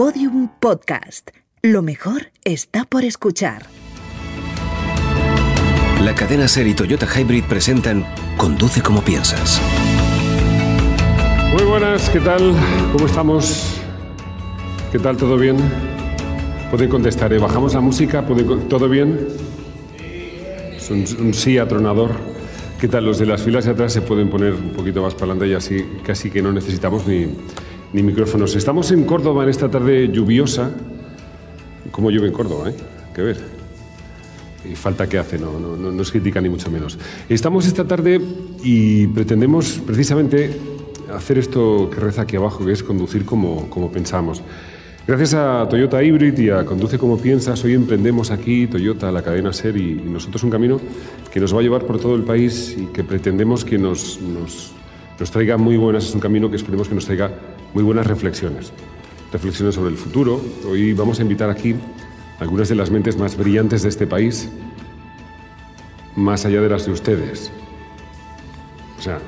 Podium Podcast. Lo mejor está por escuchar. La cadena Ser y Toyota Hybrid presentan Conduce como piensas. Muy buenas, ¿qué tal? ¿Cómo estamos? ¿Qué tal? ¿Todo bien? Pueden contestar, ¿eh? ¿bajamos la música? ¿Todo bien? Es un, un, sí atronador. ¿Qué tal? Los de las filas de atrás se pueden poner un poquito más para adelante y así casi que no necesitamos ni, ni micrófonos. Estamos en Córdoba en esta tarde lluviosa. ¿Cómo llueve en Córdoba? Eh? Ver. Y falta que hace, no, no, no, no es crítica ni mucho menos. Estamos esta tarde y pretendemos precisamente hacer esto que reza aquí abajo, que es conducir como, como pensamos. Gracias a Toyota Hybrid y a Conduce como piensas, hoy emprendemos aquí Toyota, la cadena SER y, y nosotros un camino que nos va a llevar por todo el país y que pretendemos que nos, nos, nos traiga muy buenas, es un camino que esperemos que nos traiga muy buenas reflexiones. Reflexiones sobre el futuro. Hoy vamos a invitar aquí algunas de las mentes más brillantes de este país, más allá de las de ustedes. O sea,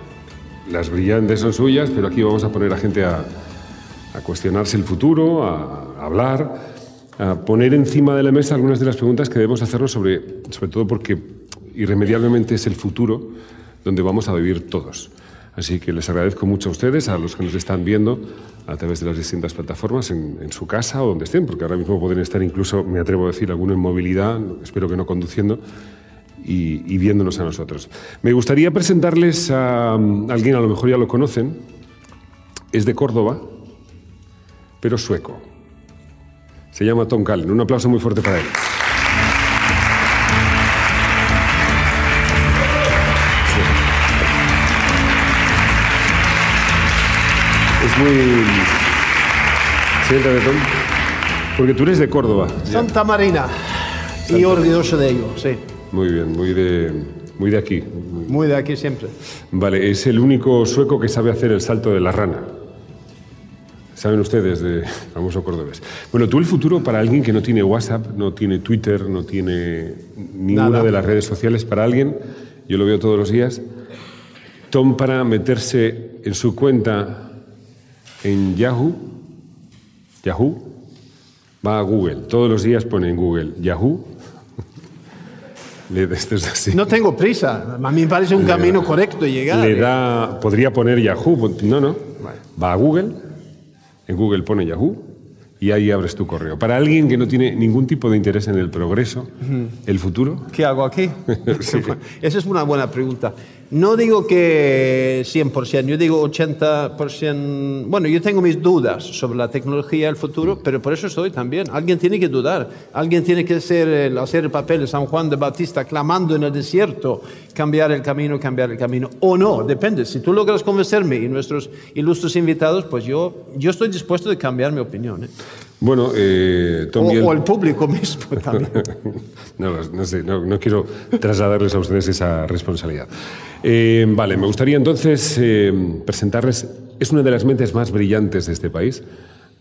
las brillantes son suyas, pero aquí vamos a poner a gente a, cuestionarse el futuro, a, a, hablar, a poner encima de la mesa algunas de las preguntas que debemos hacernos sobre, sobre todo porque irremediablemente es el futuro donde vamos a vivir todos. Así que les agradezco mucho a ustedes, a los que nos están viendo a través de las distintas plataformas, en, su casa o donde estén, porque ahora mismo pueden estar incluso, me atrevo a decir, alguno en movilidad, espero que no conduciendo, y, viéndonos a nosotros. Me gustaría presentarles a, a alguien, a lo mejor ya lo conocen, es de Córdoba, pero sueco. Se llama Tom Callen. Un aplauso muy fuerte para él. Muy... Siéntate, Tom. Porque tú eres de Córdoba. Santa Marina. Santa y orgulloso de ello, sí. Muy bien, muy de, muy de aquí. Muy... muy de aquí siempre. Vale, es el único sueco que sabe hacer el salto de la rana. Saben ustedes de famoso cordobés. Bueno, tú el futuro para alguien que no tiene WhatsApp, no tiene Twitter, no tiene ninguna Nada. de las redes sociales, para alguien, yo lo veo todos los días, Tom para meterse en su cuenta en Yahoo, Yahoo, va a Google, todos los días pone en Google Yahoo. No tengo prisa, a mí me parece un le camino da, correcto llegar. Le da, podría poner Yahoo, no, no, va a Google, en Google pone Yahoo y ahí abres tu correo. Para alguien que no tiene ningún tipo de interés en el progreso, uh -huh. el futuro. ¿Qué hago aquí? sí. Esa es una buena pregunta. No digo que 100%, yo digo 80%. Bueno, yo tengo mis dudas sobre la tecnología del futuro, pero por eso estoy también. Alguien tiene que dudar, alguien tiene que hacer, hacer el papel de San Juan de Bautista clamando en el desierto, cambiar el camino, cambiar el camino. O no, depende. Si tú logras convencerme y nuestros ilustres invitados, pues yo, yo estoy dispuesto de cambiar mi opinión. ¿eh? Bueno, eh, Tom, o, el... o, el... público mismo también. no, no, sé, no, no, quiero trasladarles a ustedes esa responsabilidad. Eh, vale, me gustaría entonces eh, presentarles, es una de las mentes más brillantes de este país,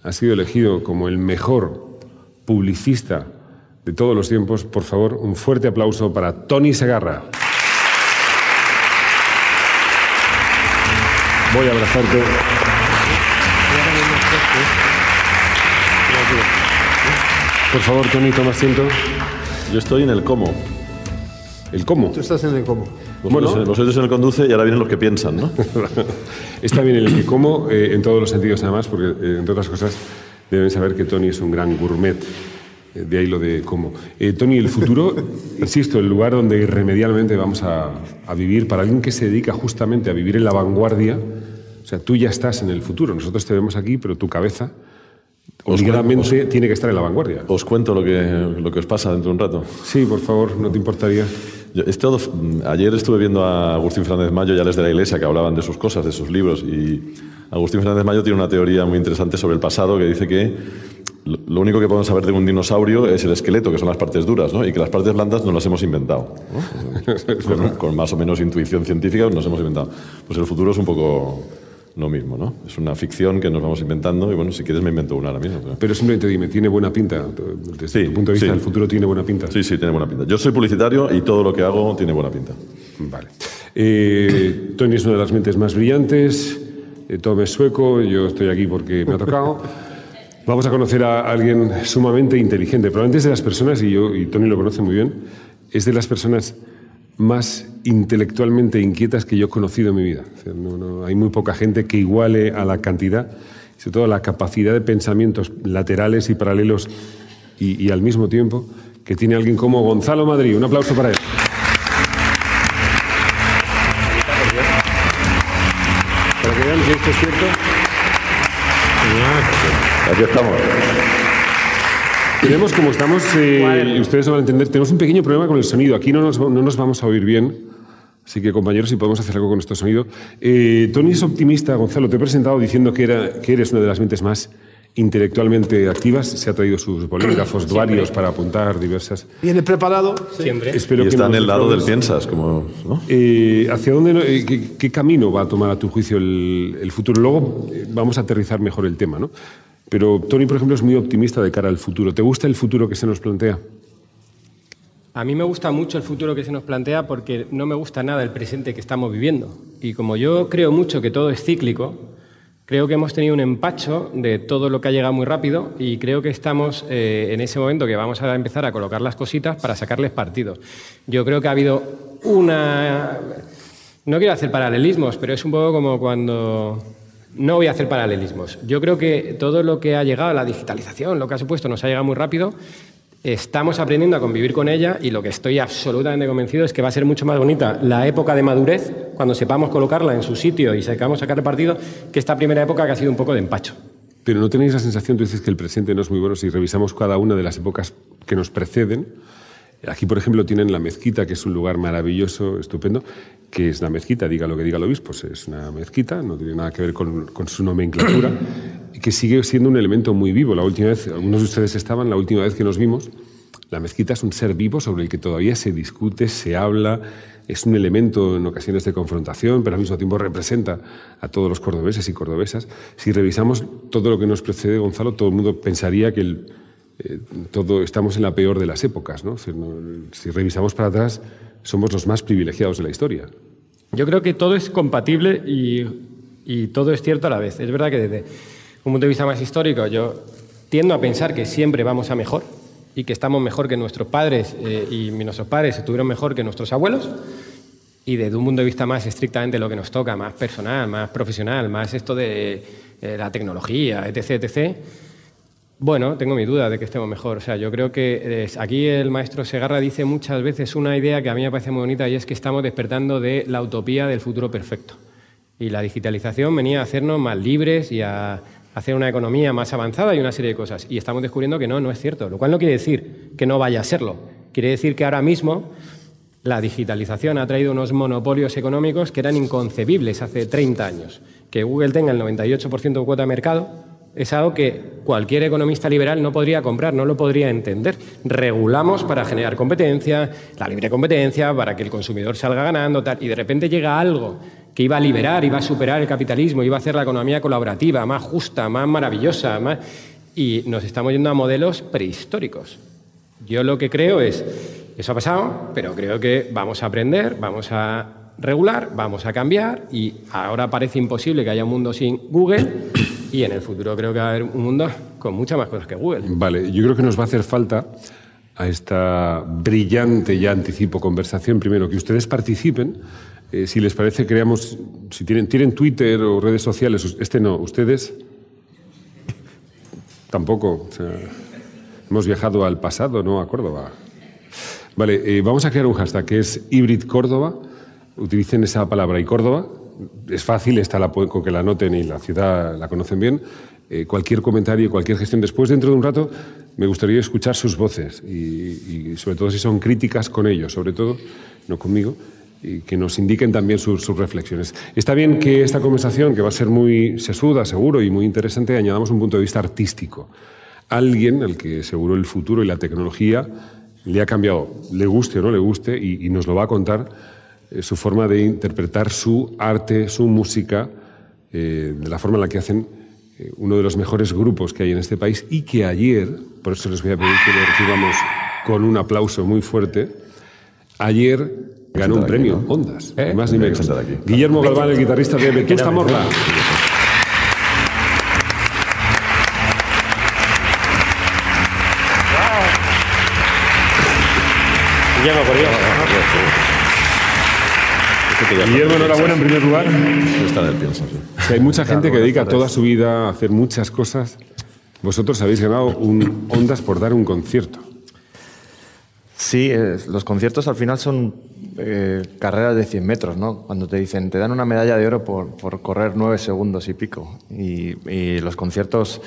ha sido elegido como el mejor publicista de todos los tiempos. Por favor, un fuerte aplauso para Tony Segarra. Voy a abrazarte. Por favor, Tony, toma asiento. Yo estoy en el cómo. ¿El cómo? Tú estás en el cómo. Vosotros, bueno, vosotros en el conduce y ahora vienen los que piensan, ¿no? Está bien el que como, eh, en todos los sentidos además, porque eh, entre otras cosas deben saber que Tony es un gran gourmet. Eh, de ahí lo de cómo. Eh, Tony, el futuro, insisto, el lugar donde irremediablemente vamos a, a vivir, para alguien que se dedica justamente a vivir en la vanguardia, o sea, tú ya estás en el futuro. Nosotros te vemos aquí, pero tu cabeza obligadamente tiene que estar en la vanguardia. Os cuento lo que, lo que os pasa dentro de un rato. Sí, por favor, no te importaría. Yo, es todo, ayer estuve viendo a Agustín Fernández Mayo y a Les de la Iglesia que hablaban de sus cosas, de sus libros, y Agustín Fernández Mayo tiene una teoría muy interesante sobre el pasado que dice que lo único que podemos saber de un dinosaurio es el esqueleto, que son las partes duras, ¿no? y que las partes blandas no las hemos inventado. ¿no? con, con, más o menos intuición científica nos hemos inventado. Pues el futuro es un poco lo mismo, ¿no? Es una ficción que nos vamos inventando y bueno, si quieres me invento una ahora mismo. Pero, pero simplemente dime, ¿tiene buena pinta? Desde sí, tu punto de vista, sí. ¿el futuro tiene buena pinta? Sí, sí, tiene buena pinta. Yo soy publicitario y todo lo que hago tiene buena pinta. Vale. Eh, Tony es una de las mentes más brillantes, eh, Tom es sueco, yo estoy aquí porque me ha tocado. Vamos a conocer a alguien sumamente inteligente. Probablemente es de las personas, y, yo, y Tony lo conoce muy bien, es de las personas más intelectualmente inquietas que yo he conocido en mi vida. hay muy poca gente que iguale a la cantidad, sobre todo a la capacidad de pensamientos laterales y paralelos y, y al mismo tiempo que tiene alguien como Gonzalo Madrid. Un aplauso para él. Para que vean que esto es cierto. Aquí estamos. Tenemos, como estamos, eh, y ustedes lo van a entender, tenemos un pequeño problema con el sonido. Aquí no nos, no nos vamos a oír bien. Así que, compañeros, si podemos hacer algo con nuestro sonido. Eh, Tony es optimista, Gonzalo. Te he presentado diciendo que, era, que eres una de las mentes más intelectualmente activas. Se ha traído sus bolígrafos varios para apuntar diversas. ¿Viene preparado? Siempre. Espero Y que está en nos el lado del piensas, como. ¿no? Eh, ¿Hacia dónde, no- eh, qué, qué camino va a tomar a tu juicio el, el futuro? Luego eh, vamos a aterrizar mejor el tema, ¿no? Pero Tony, por ejemplo, es muy optimista de cara al futuro. ¿Te gusta el futuro que se nos plantea? A mí me gusta mucho el futuro que se nos plantea porque no me gusta nada el presente que estamos viviendo. Y como yo creo mucho que todo es cíclico, creo que hemos tenido un empacho de todo lo que ha llegado muy rápido y creo que estamos eh, en ese momento que vamos a empezar a colocar las cositas para sacarles partido. Yo creo que ha habido una... No quiero hacer paralelismos, pero es un poco como cuando... No voy a hacer paralelismos. Yo creo que todo lo que ha llegado, la digitalización, lo que ha supuesto, nos ha llegado muy rápido. Estamos aprendiendo a convivir con ella y lo que estoy absolutamente convencido es que va a ser mucho más bonita la época de madurez, cuando sepamos colocarla en su sitio y sepamos sacar partido, que esta primera época que ha sido un poco de empacho. Pero no tenéis la sensación, tú dices que el presente no es muy bueno, si revisamos cada una de las épocas que nos preceden. Aquí, por ejemplo, tienen la mezquita, que es un lugar maravilloso, estupendo, que es la mezquita, diga lo que diga el obispo, pues es una mezquita, no tiene nada que ver con, con su nomenclatura, que sigue siendo un elemento muy vivo. La última vez, algunos de ustedes estaban, la última vez que nos vimos, la mezquita es un ser vivo sobre el que todavía se discute, se habla, es un elemento en ocasiones de confrontación, pero al mismo tiempo representa a todos los cordobeses y cordobesas. Si revisamos todo lo que nos precede, Gonzalo, todo el mundo pensaría que el, eh, todo, estamos en la peor de las épocas. ¿no? Decir, no- Si revisamos para atrás, somos los más privilegiados de la historia. Yo creo que todo es compatible y, y todo es cierto a la vez. Es verdad que desde un punto de vista más histórico yo tiendo a pensar que siempre vamos a mejor y que estamos mejor que nuestros padres eh, y nuestros padres estuvieron mejor que nuestros abuelos. Y desde un punto de vista más estrictamente lo que nos toca, más personal, más profesional, más esto de eh, la tecnología, etc., etc., bueno, tengo mi duda de que estemos mejor. O sea, yo creo que aquí el maestro Segarra dice muchas veces una idea que a mí me parece muy bonita y es que estamos despertando de la utopía del futuro perfecto. Y la digitalización venía a hacernos más libres y a hacer una economía más avanzada y una serie de cosas. Y estamos descubriendo que no, no es cierto. Lo cual no quiere decir que no vaya a serlo. Quiere decir que ahora mismo la digitalización ha traído unos monopolios económicos que eran inconcebibles hace 30 años. Que Google tenga el 98% de cuota de mercado es algo que cualquier economista liberal no podría comprar, no lo podría entender. Regulamos para generar competencia, la libre competencia, para que el consumidor salga ganando, tal, y de repente llega algo que iba a liberar, iba a superar el capitalismo, iba a hacer la economía colaborativa más justa, más maravillosa, más... y nos estamos yendo a modelos prehistóricos. Yo lo que creo es, eso ha pasado, pero creo que vamos a aprender, vamos a regular, vamos a cambiar y ahora parece imposible que haya un mundo sin Google y en el futuro creo que va a haber un mundo con muchas más cosas que Google. Vale, yo creo que nos va a hacer falta a esta brillante, ya anticipo, conversación, primero, que ustedes participen. Eh, si les parece, creamos, si tienen, tienen Twitter o redes sociales, este no, ustedes tampoco. hemos viajado al pasado, no a Córdoba. Vale, eh, vamos a crear un hashtag que es Hybrid Córdoba. Utilicen esa palabra y Córdoba. Es fácil, está la, con que la anoten y la ciudad la conocen bien. Eh, cualquier comentario, cualquier gestión. Después, dentro de un rato, me gustaría escuchar sus voces y, y sobre todo si son críticas con ellos, sobre todo, no conmigo, y que nos indiquen también sus, sus reflexiones. Está bien que esta conversación, que va a ser muy sesuda, seguro, y muy interesante, añadamos un punto de vista artístico. Alguien al que seguro el futuro y la tecnología le ha cambiado, le guste o no le guste, y, y nos lo va a contar eh, su forma de interpretar su arte, su música, eh, de la forma en la que hacen eh, uno de los mejores grupos que hay en este país y que ayer, por eso les voy a pedir que lo recibamos con un aplauso muy fuerte, ayer ganó un premio, aquí, ¿no? Ondas, más ni menos. Guillermo Galván, el guitarrista de Vetusta Morla. Guillermo, por Dios. Guillermo, enhorabuena en primer lugar. Está en el pienso, sí. Si hay mucha gente que dedica toda su vida a hacer muchas cosas. Vosotros habéis ganado un Ondas por dar un concierto. Sí, eh, los conciertos al final son eh, carreras de 100 metros, ¿no? Cuando te dicen, te dan una medalla de oro por, por correr 9 segundos y pico. Y, y los conciertos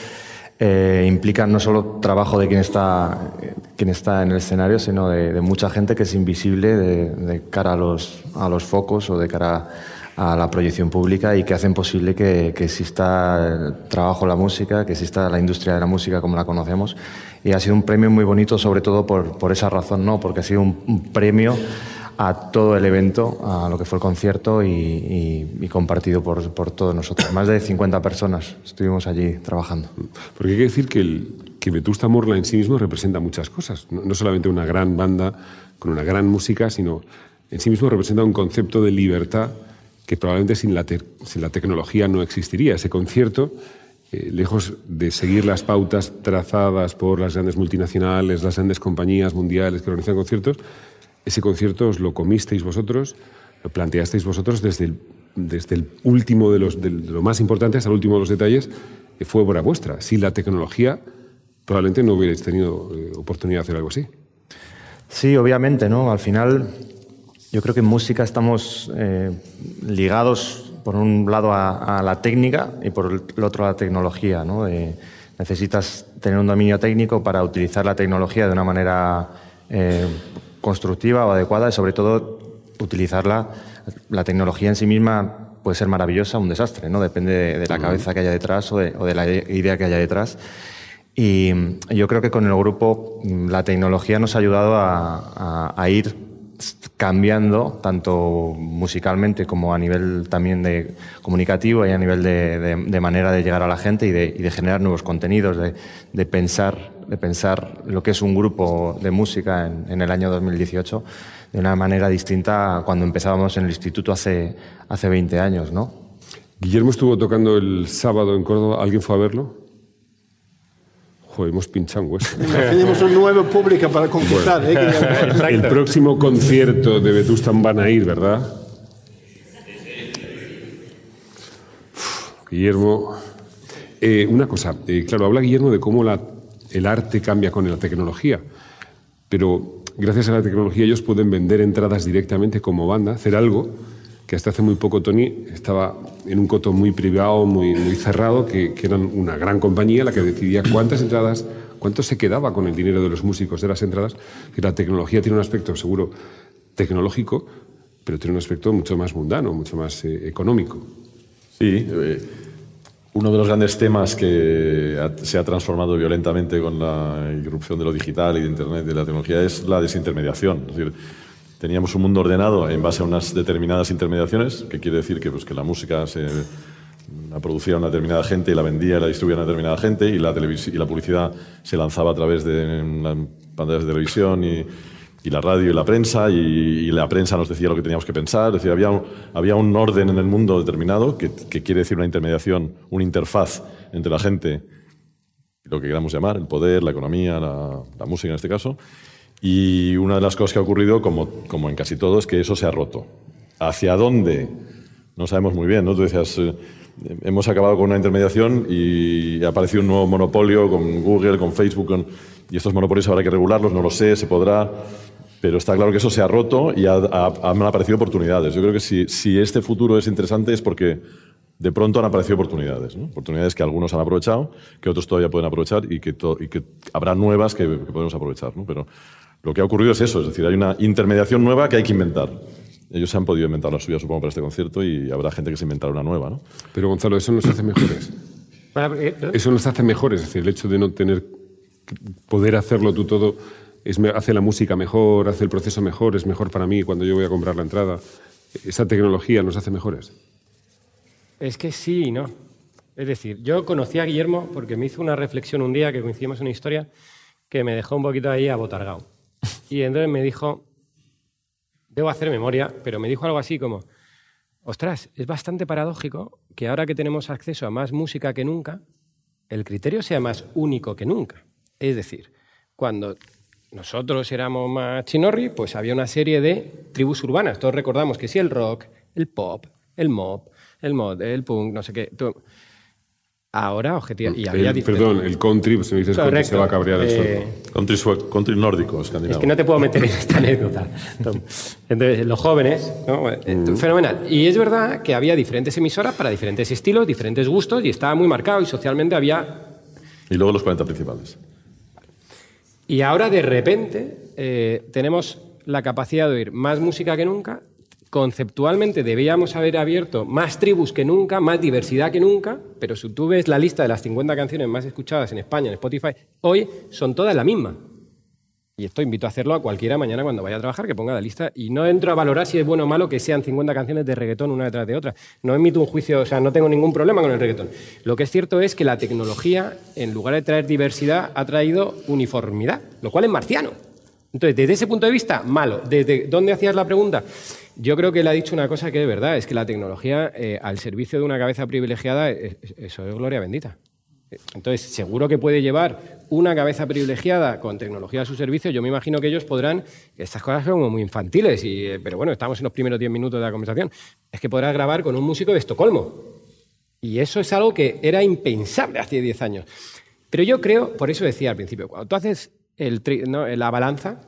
eh, implican no solo trabajo de quien está, quien está en el escenario, sino de, mucha gente que es invisible de, cara a los, a los focos o de cara a la proyección pública y que hacen posible que, que exista el trabajo la música, que exista la industria de la música como la conocemos. Y ha sido un premio muy bonito, sobre todo por, por esa razón, ¿no? porque ha sido un premio a todo el evento, a lo que fue el concierto y, y, y compartido por, por, todos nosotros. Más de 50 personas estuvimos allí trabajando. Porque hay que decir que, que Vetusta Morla en sí mismo representa muchas cosas. No, no, solamente una gran banda con una gran música, sino en sí mismo representa un concepto de libertad que probablemente sin la, sin la tecnología no existiría. Ese concierto, eh, lejos de seguir las pautas trazadas por las grandes multinacionales, las grandes compañías mundiales que organizan conciertos, ese concierto os lo comisteis vosotros, lo planteasteis vosotros desde el, desde el último de los, de lo más importante hasta el último de los detalles, eh, fue obra vuestra. Sin la tecnología, probablemente no hubierais tenido eh, oportunidad de hacer algo así. Sí, obviamente, ¿no? Al final, yo creo que en música estamos eh, ligados, por un lado, a, la técnica y por el otro a la tecnología, ¿no? Necesitas tener un dominio técnico para utilizar la tecnología de una manera constructiva o adecuada y sobre todo utilizarla. La tecnología en sí misma puede ser maravillosa o un desastre, ¿no? Depende de, de la cabeza que haya detrás o de, o de, la idea que haya detrás. Y yo creo que con el grupo la tecnología nos ha ayudado a, a, a ir cambiando tanto musicalmente como a nivel también de comunicativo y a nivel de, de, manera de llegar a la gente y de, y de generar nuevos contenidos, de, pensar, de pensar lo que es un grupo de música en, en, el año 2018 de una manera distinta a cuando empezábamos en el instituto hace, hace 20 años, ¿no? Guillermo estuvo tocando el sábado en Córdoba. ¿Alguien fue a verlo? Joder, hemos pinchado un hueso. Tenemos un nuevo público para conquistar. Bueno. ¿eh? El próximo concierto de Vetustan van a ir, ¿verdad? Uf, Guillermo. Eh, una cosa, eh, claro, habla Guillermo de cómo la, el arte cambia con la tecnología, pero gracias a la tecnología ellos pueden vender entradas directamente como banda, hacer algo que hasta hace muy poco Tony estaba en un coto muy privado, muy, cerrado, que, que eran una gran compañía la que decidía cuántas entradas, cuánto se quedaba con el dinero de los músicos de las entradas. Y la tecnología tiene un aspecto seguro tecnológico, pero tiene un aspecto mucho más mundano, mucho más eh, económico. Sí, eh, uno de los grandes temas que se ha transformado violentamente con la irrupción de lo digital y de Internet de la tecnología es la desintermediación. Teníamos un mundo ordenado en base a unas determinadas intermediaciones, que quiere decir que, pues, que la música se la producía una determinada gente y la vendía y la distribuía una determinada gente y la, y la publicidad se lanzaba a través de las pantallas de televisión y, la radio y la prensa y, la prensa nos decía lo que teníamos que pensar. Es decir, había un, había un orden en el mundo determinado que, quiere decir una intermediación, una interfaz entre la gente, lo que queramos llamar, el poder, la economía, la música en este caso, y una de las cosas que ha ocurrido, como, como en casi todo, es que eso se ha roto. ¿Hacia dónde? No sabemos muy bien, ¿no? Tú decías, eh, hemos acabado con una intermediación y ha aparecido un nuevo monopolio con Google, con Facebook, con... y estos monopolios habrá que regularlos, no lo sé, se podrá, pero está claro que eso se ha roto y ha, ha, han aparecido oportunidades. Yo creo que si, si este futuro es interesante es porque de pronto han aparecido oportunidades, ¿no? oportunidades que algunos han aprovechado, que otros todavía pueden aprovechar y que, y que habrá nuevas que, que podemos aprovechar. ¿no? Pero lo que ha ocurrido es eso, es decir, hay una intermediación nueva que hay que inventar. Ellos se han podido inventar la suya, supongo, para este concierto y habrá gente que se inventará una nueva, ¿no? Pero Gonzalo, eso nos hace mejores. Eso nos hace mejores, es decir, el hecho de no tener poder hacerlo tú todo es, hace la música mejor, hace el proceso mejor, es mejor para mí cuando yo voy a comprar la entrada. Esa tecnología nos hace mejores. Es que sí y no. Es decir, yo conocí a Guillermo porque me hizo una reflexión un día que coincidimos en una historia que me dejó un poquito ahí abotargado. Y entonces me dijo, debo hacer memoria, pero me dijo algo así como, ostras, es bastante paradójico que ahora que tenemos acceso a más música que nunca, el criterio sea más único que nunca. Es decir, cuando nosotros éramos más chinorri, pues había una serie de tribus urbanas. Todos recordamos que sí, el rock, el pop, el mob, el mod, el punk, no sé qué. Ahora, objetivo. Y había El- diferentes- perdón, el country, pues, si me dices country se va a cabrear el Eh, suelo. Country, country nórdico, Es escandinavo. que no te puedo meter en esta anécdota. Entonces, los jóvenes, eh, fenomenal. Y es verdad que había diferentes emisoras para diferentes estilos, diferentes gustos, y estaba muy marcado, y socialmente había Y luego los 40 principales. Y ahora de repente eh, tenemos la capacidad de oír más música que nunca. Conceptualmente debíamos haber abierto más tribus que nunca, más diversidad que nunca, pero si tú ves la lista de las 50 canciones más escuchadas en España, en Spotify, hoy son todas la misma. Y esto invito a hacerlo a cualquiera mañana cuando vaya a trabajar, que ponga la lista. Y no entro a valorar si es bueno o malo que sean 50 canciones de reggaetón una detrás de otra. No emito un juicio, o sea, no tengo ningún problema con el reggaetón. Lo que es cierto es que la tecnología, en lugar de traer diversidad, ha traído uniformidad, lo cual es marciano. Entonces, desde ese punto de vista, malo. ¿Desde dónde hacías la pregunta? Yo creo que él ha dicho una cosa que es verdad, es que la tecnología eh, al servicio de una cabeza privilegiada, eh, eso es gloria bendita. Entonces, seguro que puede llevar una cabeza privilegiada con tecnología a su servicio. Yo me imagino que ellos podrán, estas cosas son como muy infantiles, y, eh, pero bueno, estamos en los primeros 10 minutos de la conversación. Es que podrás grabar con un músico de Estocolmo. Y eso es algo que era impensable hace 10 años. Pero yo creo, por eso decía al principio, cuando tú haces el tri- ¿no? la balanza,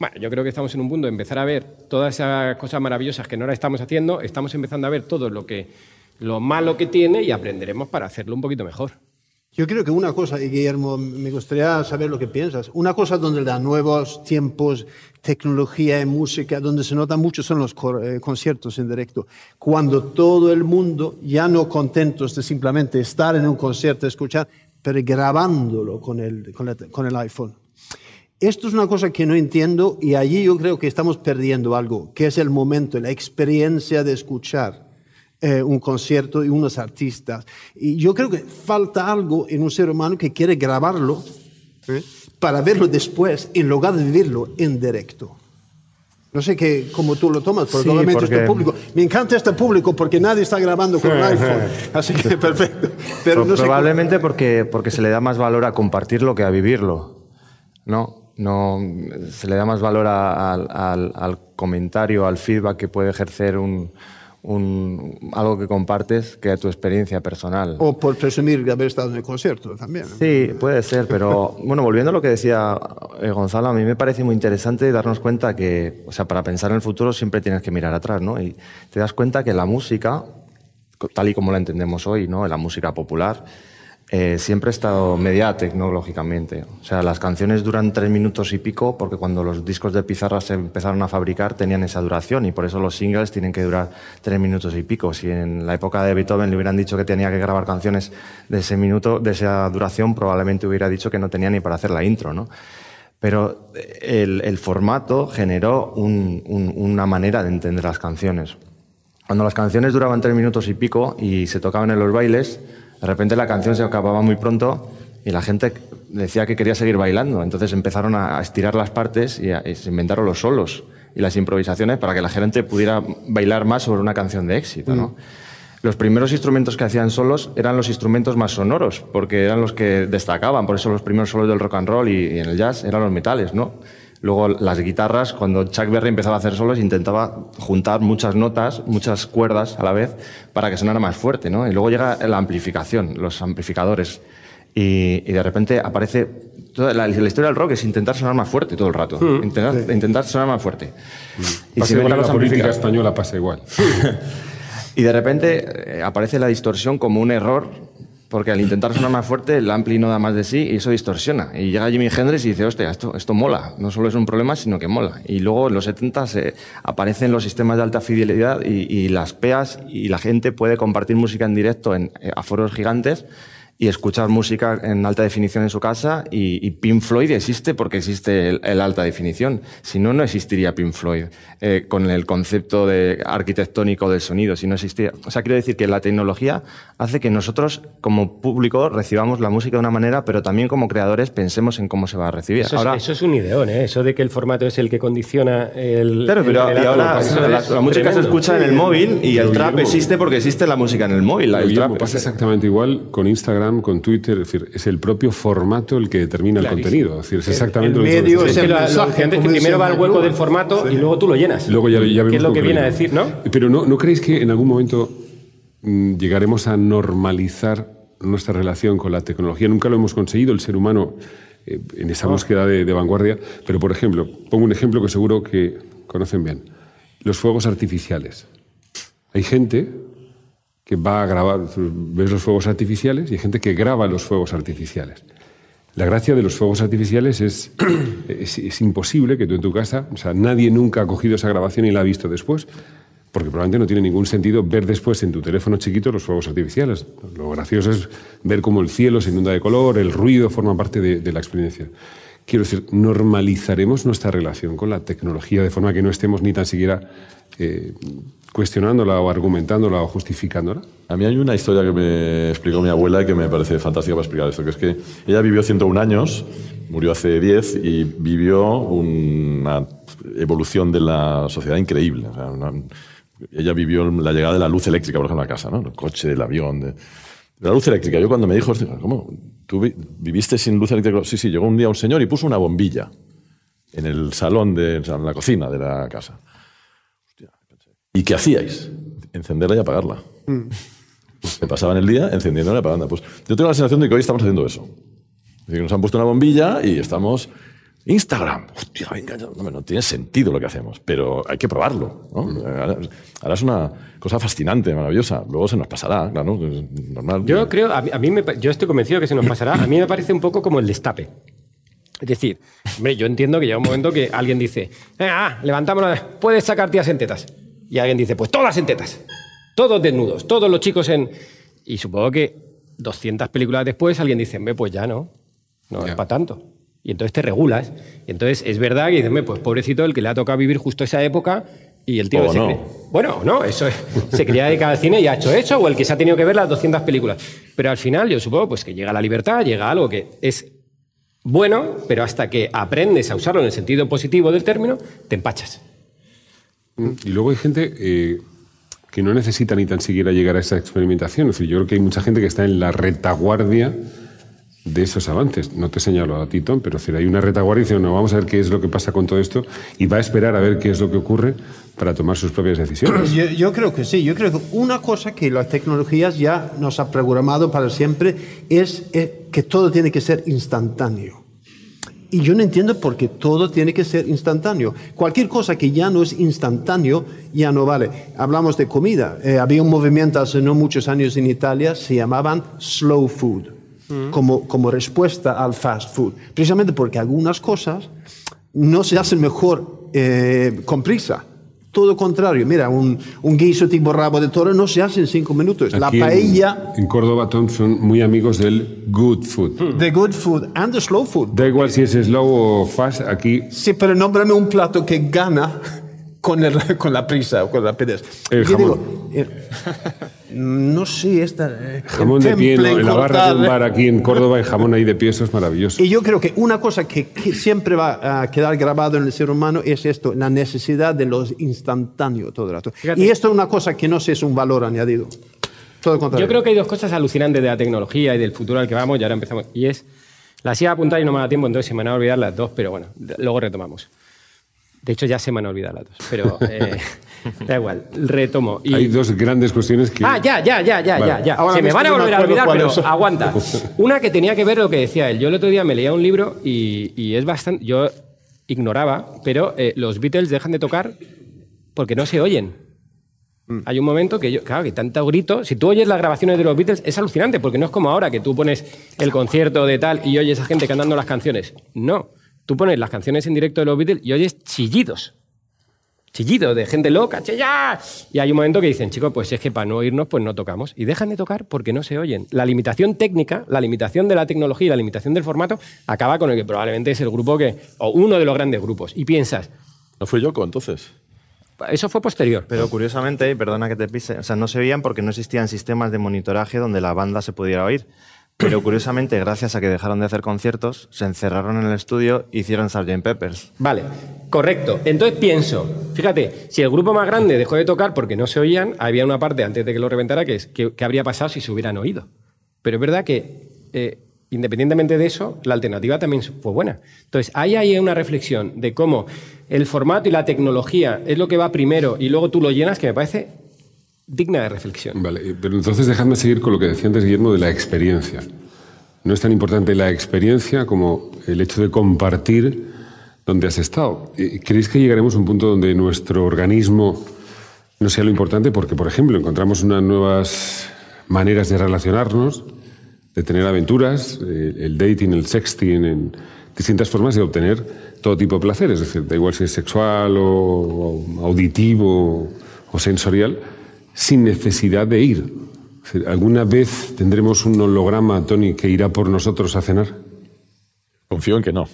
bueno, yo creo que estamos en un punto de empezar a ver todas esas cosas maravillosas que no ahora estamos haciendo, estamos empezando a ver todo lo, que, lo malo que tiene y aprenderemos para hacerlo un poquito mejor. Yo creo que una cosa, y Guillermo, me gustaría saber lo que piensas. Una cosa donde da nuevos tiempos, tecnología y música, donde se nota mucho son los eh, conciertos en directo. Cuando todo el mundo, ya no contentos de simplemente estar en un concierto, escuchar, pero grabándolo con el, con la- con el iPhone. Esto es una cosa que no entiendo y allí yo creo que estamos perdiendo algo, que es el momento, la experiencia de escuchar eh, un concierto y unos artistas. Y yo creo que falta algo en un ser humano que quiere grabarlo ¿eh? para verlo después en lugar de vivirlo en directo. No sé cómo tú lo tomas, porque Sí, obviamente porque- este público, me encanta este público porque nadie está grabando con un iPhone, así que perfecto. Pero no sé cómo- Probablemente porque, porque se le da más valor a compartirlo que a vivirlo. ¿no? No, se le da más valor a- al, al- al comentario, al feedback que puede ejercer un, un- algo que compartes que a tu experiencia personal. o por presumir de haber estado en el concierto también. Sí, puede ser, pero bueno, volviendo a lo que decía eh, Gonzalo, a mí me parece muy interesante darnos cuenta que, o sea, para pensar en el futuro siempre tienes que mirar atrás, ¿no? Y te das cuenta que la música, tal y como la entendemos hoy, ¿no? La música popular, eh, siempre ha estado mediada tecnológicamente. O sea, las canciones duran tres minutos y pico porque cuando los discos de pizarra se empezaron a fabricar tenían esa duración y por eso los singles tienen que durar tres minutos y pico. Si en la época de Beethoven le hubieran dicho que tenía que grabar canciones de ese minuto, de esa duración, probablemente hubiera dicho que no tenía ni para hacer la intro, ¿no? Pero el, el formato generó un- una manera de entender las canciones. Cuando las canciones duraban tres minutos y pico y se tocaban en los bailes, de repente la canción se acababa muy pronto y la gente decía que quería seguir bailando. Entonces empezaron a estirar las partes y, a- y se inventaron los solos y las improvisaciones para que la gente pudiera bailar más sobre una canción de éxito. ¿no? Los primeros instrumentos que hacían solos eran los instrumentos más sonoros, porque eran los que destacaban. Por eso los primeros solos del rock and roll y, y en el jazz eran los metales, ¿no? Luego las guitarras, cuando Chuck Berry empezaba a hacer solos, intentaba juntar muchas notas, muchas cuerdas a la vez, para que sonara más fuerte, ¿no? Y luego llega la amplificación, los amplificadores. Y, y de repente aparece... Toda la, la historia del rock es intentar sonar más fuerte todo el rato. Intentar, intentar sonar más fuerte. Y Pasa se igual inventan en los la política española pasa igual. Y de repente eh, aparece la distorsión como un error, porque al intentar sonar más fuerte, el ampli no da más de sí y eso distorsiona. Y llega Jimi Hendrix y dice, hostia, esto, esto mola. No solo es un problema, sino que mola. Y luego en los 70 se aparecen los sistemas de alta fidelidad y, y las PEAs y la gente puede compartir música en directo en eh, aforos gigantes y escuchar música en alta definición en su casa y, y Pink Floyd existe porque existe el, el alta definición. Si no, no existiría Pink Floyd eh, con el concepto de arquitectónico del sonido. Si no existía, o sea, quiero decir que la tecnología hace que nosotros como público recibamos la música de una manera, pero también como creadores pensemos en cómo se va a recibir. Eso, Ahora, es, eso es un ideón, ¿eh? Eso de que el formato es el que condiciona el. Claro, el pero y relato, ahora la, la música se escucha en el móvil y el trap existe porque existe la música en el móvil. Pero, El trap pasa exactamente igual con Instagram Instagram, con Twitter, es decir, es el propio formato el que determina el contenido. Es decir, es exactamente el lo que medio dices. Es el mensaje, alucinante es que como primero va al hueco Manuel. del formato y luego tú lo llenas. Luego ya, ya vemos ¿Qué es lo con que viene a claridad. decir, no? Pero ¿no, ¿no creéis que en algún momento mm, llegaremos a normalizar nuestra relación con la tecnología? Nunca lo hemos conseguido, el ser humano, eh, en esa búsqueda de, de vanguardia. Pero, por ejemplo, pongo un ejemplo que seguro que conocen bien. Los fuegos artificiales. Hay gente que va a grabar, ves los fuegos artificiales y hay gente que graba los fuegos artificiales. La gracia de los fuegos artificiales es, es, imposible que tú en tu casa, o sea, nadie nunca ha cogido esa grabación y la ha visto después, porque probablemente no tiene ningún sentido ver después en tu teléfono chiquito los fuegos artificiales. Lo gracioso es ver cómo el cielo se inunda de color, el ruido forma parte de, de la experiencia. Quiero decir, normalizaremos nuestra relación con la tecnología de forma que no estemos ni tan siquiera eh, cuestionándola o argumentándola o justificándola. A mí hay una historia que me explicó mi abuela y que me parece fantástica para explicar esto, que es que ella vivió 101 años, murió hace 10 y vivió una evolución de la sociedad increíble. O sea, una- ella vivió la llegada de la luz eléctrica, por ejemplo, a la casa, ¿no? El coche, el avión. de- la luz eléctrica. Yo cuando me dijo, "Hostia, ¿cómo? ¿Tú vi- viviste sin luz eléctrica? Sí, sí, llegó un día un señor y puso una bombilla en el salón, de, en la cocina de la casa. ¿Y qué hacíais? Encenderla y apagarla. Se pasaban el día encendiéndola y apagándola. Pues yo tengo la sensación de que hoy estamos haciendo eso. Es decir, nos han puesto una bombilla y estamos... Instagram. Hostia, venga, no, no tiene sentido lo que hacemos, pero hay que probarlo. ¿no? Ahora, ahora es una cosa fascinante, maravillosa. Luego se nos pasará, claro, normal. Yo creo, a mí, a mí me yo estoy convencido que se nos pasará. A mí me parece un poco como el destape. Es decir, hombre, yo entiendo que llega un momento que alguien dice, ah, levantamos, la- puedes sacar tías en tetas. Y alguien dice, pues todas en tetas. Todos desnudos, todos los chicos en... Y supongo que 200 películas después alguien dice, hombre, pues ya no, no es para tanto. Y entonces te regulas. Y entonces es verdad que dices, pues pobrecito el que le ha tocado vivir justo esa época y el tío O que se no. cree- Bueno, no, eso es, se quería dedicar al cine y ha hecho eso, o el que se ha tenido que ver las 200 películas. Pero al final yo supongo pues, que llega la libertad, llega algo que es bueno, pero hasta que aprendes a usarlo en el sentido positivo del término, te empachas. Y luego hay gente eh, que no necesita ni tan siquiera llegar a esa experimentación. Es decir, yo creo que hay mucha gente que está en la retaguardia de esos avances. No te señalo a ti, Tom, pero decir, hay una retaguardia y no, vamos a ver qué es lo que pasa con todo esto y va a esperar a ver qué es lo que ocurre para tomar sus propias decisiones. Yo, yo creo que sí, yo creo que una cosa que las tecnologías ya nos ha programado para siempre es, eh, que todo tiene que ser instantáneo. Y yo no entiendo por qué todo tiene que ser instantáneo. Cualquier cosa que ya no es instantáneo ya no vale. Hablamos de comida. Eh, había un movimiento hace no muchos años en Italia, se llamaban slow food, como, como respuesta al fast food. Precisamente porque algunas cosas no se hacen mejor eh, con prisa. Todo contrario, mira, un, un guiso tipo rabo de toro no se hace en cinco minutos. La Aquí en- paella, En, Córdoba, Tom, son muy amigos del good food. the good food and the slow food. Da igual si es slow o fast, aquí Sí, pero nómbrame un plato que gana con, el- con la prisa o con la rapidez. El Yo jamón. digo, eh, no sé, esta... eh, jamón el de pie, en la barra de un bar aquí en Córdoba hay jamón ahí de pie, eso es maravilloso. Y yo creo que una cosa que, que siempre va a quedar grabado en el ser humano es esto, la necesidad de lo instantáneo todo el rato. Fíjate. Y esto es una cosa que no sé es un valor añadido. Todo lo contrario. Yo creo que hay dos cosas alucinantes de la tecnología y del futuro al que vamos, y ahora empezamos. Y es, las iba a apuntar y no me da tiempo, entonces se me van a olvidar las dos, pero bueno, luego retomamos. De hecho, ya se me van a olvidar las dos, pero eh, da igual, retomo. Y- Hay dos grandes cuestiones que... Ah, ya, ya, ya, ya, Vale. ya, ya. Ahora Se me van a volver a olvidar, pero son. aguanta. Una que tenía que ver lo que decía él. Yo el otro día me leía un libro y, y es bastante. Yo ignoraba, pero eh, los Beatles dejan de tocar porque no se oyen. Hay un momento que yo, claro, que tanto grito. Si tú oyes las grabaciones de los Beatles, es alucinante, porque no es como ahora que tú pones el concierto de tal y oyes a gente cantando las canciones. No. Tú pones las canciones en directo de los Beatles y oyes chillidos chillido de gente loca, chilla. Y hay un momento que dicen, chicos, pues es que para no oírnos, pues no tocamos. Y dejan de tocar porque no se oyen. La limitación técnica, la limitación de la tecnología y la limitación del formato acaba con el que probablemente es el grupo que, o uno de los grandes grupos. Y piensas, ¿No fue Yoko entonces? eso fue posterior. Pero curiosamente, perdona que te pise, o sea, no se veían porque no existían sistemas de monitoraje donde la banda se pudiera oír. Pero curiosamente, gracias a que dejaron de hacer conciertos, se encerraron en el estudio e hicieron Sgt. Peppers. Vale, correcto. Entonces pienso, fíjate, si el grupo más grande dejó de tocar porque no se oían, había una parte antes de que lo reventara que es ¿qué, qué habría pasado si se hubieran oído? Pero es verdad que, eh, independientemente de eso, la alternativa también fue buena. Entonces, ahí hay una reflexión de cómo el formato y la tecnología es lo que va primero y luego tú lo llenas, que me parece digna de reflexión. Vale, pero entonces dejadme seguir con lo que decía antes Guillermo de la experiencia. No es tan importante la experiencia como el hecho de compartir donde has estado. ¿Creéis que llegaremos a un punto donde nuestro organismo no sea lo importante? Porque, por ejemplo, encontramos unas nuevas maneras de relacionarnos, de tener aventuras, eh, el dating, el sexting, en distintas formas de obtener todo tipo de placer. Es decir, da igual si es sexual o auditivo o sensorial, sin necesidad de ir. ¿Alguna vez tendremos un holograma, Tony, que irá por nosotros a cenar? Confío en que no.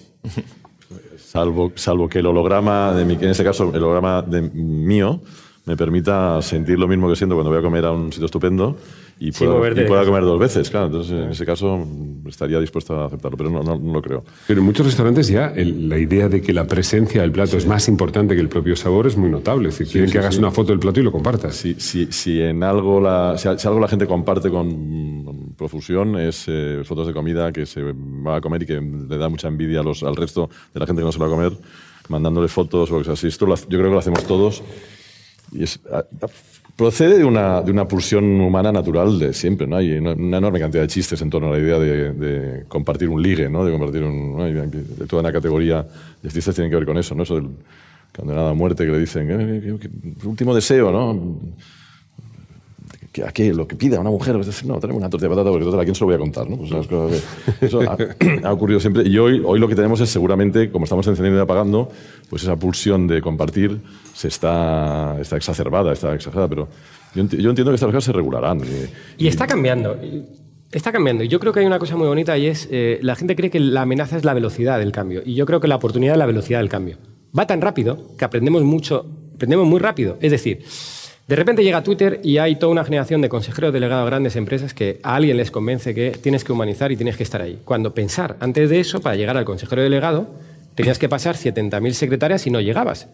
Salvo, salvo que el holograma, en este caso, el holograma de mío, me permita sentir lo mismo que siento cuando voy a comer a un sitio estupendo y pueda, comer dos veces. Claro, entonces en ese caso estaría dispuesto a aceptarlo, pero no, no, lo creo. Pero en muchos restaurantes ya la idea de que la presencia del plato es más importante que el propio sabor es muy notable. Es decir, quieren que hagas una foto del plato y lo compartas. Si, si, si en algo la, si, algo la gente comparte con profusión es eh, fotos de comida que se va a comer y que le da mucha envidia a los, al resto de la gente que no se va a comer, mandándole fotos o cosas así. Esto yo creo que lo hacemos todos. Y es, procede de una, de una pulsión humana natural de siempre. ¿no? Hay una, enorme cantidad de chistes en torno a la idea de, compartir un ligue, ¿no? de compartir un, de toda una categoría de chistes tienen que ver con eso, ¿no? eso del condenado a muerte que le dicen, eh, último deseo, ¿no? ¿A qué? Lo que pida una mujer. Es decir, no, tenemos una tortilla de patata porque total, ¿a quién se lo voy a contar? ¿no? Pues eso ha, ha, ocurrido siempre. Y hoy, hoy lo que tenemos es seguramente, como estamos encendiendo y apagando, pues esa pulsión de compartir se está, está exacerbada, está exagerada, pero yo, entiendo que estas cosas se regularán. Y, está cambiando. Está cambiando. Y yo creo que hay una cosa muy bonita y es, eh, la gente cree que la amenaza es la velocidad del cambio. Y yo creo que la oportunidad es la velocidad del cambio. Va tan rápido que aprendemos mucho, aprendemos muy rápido. Es decir, de repente llega Twitter y hay toda una generación de consejeros delegados a grandes empresas que a alguien les convence que tienes que humanizar y tienes que estar ahí. Cuando pensar antes de eso, para llegar al consejero delegado, tenías que pasar 70.000 secretarias y no llegabas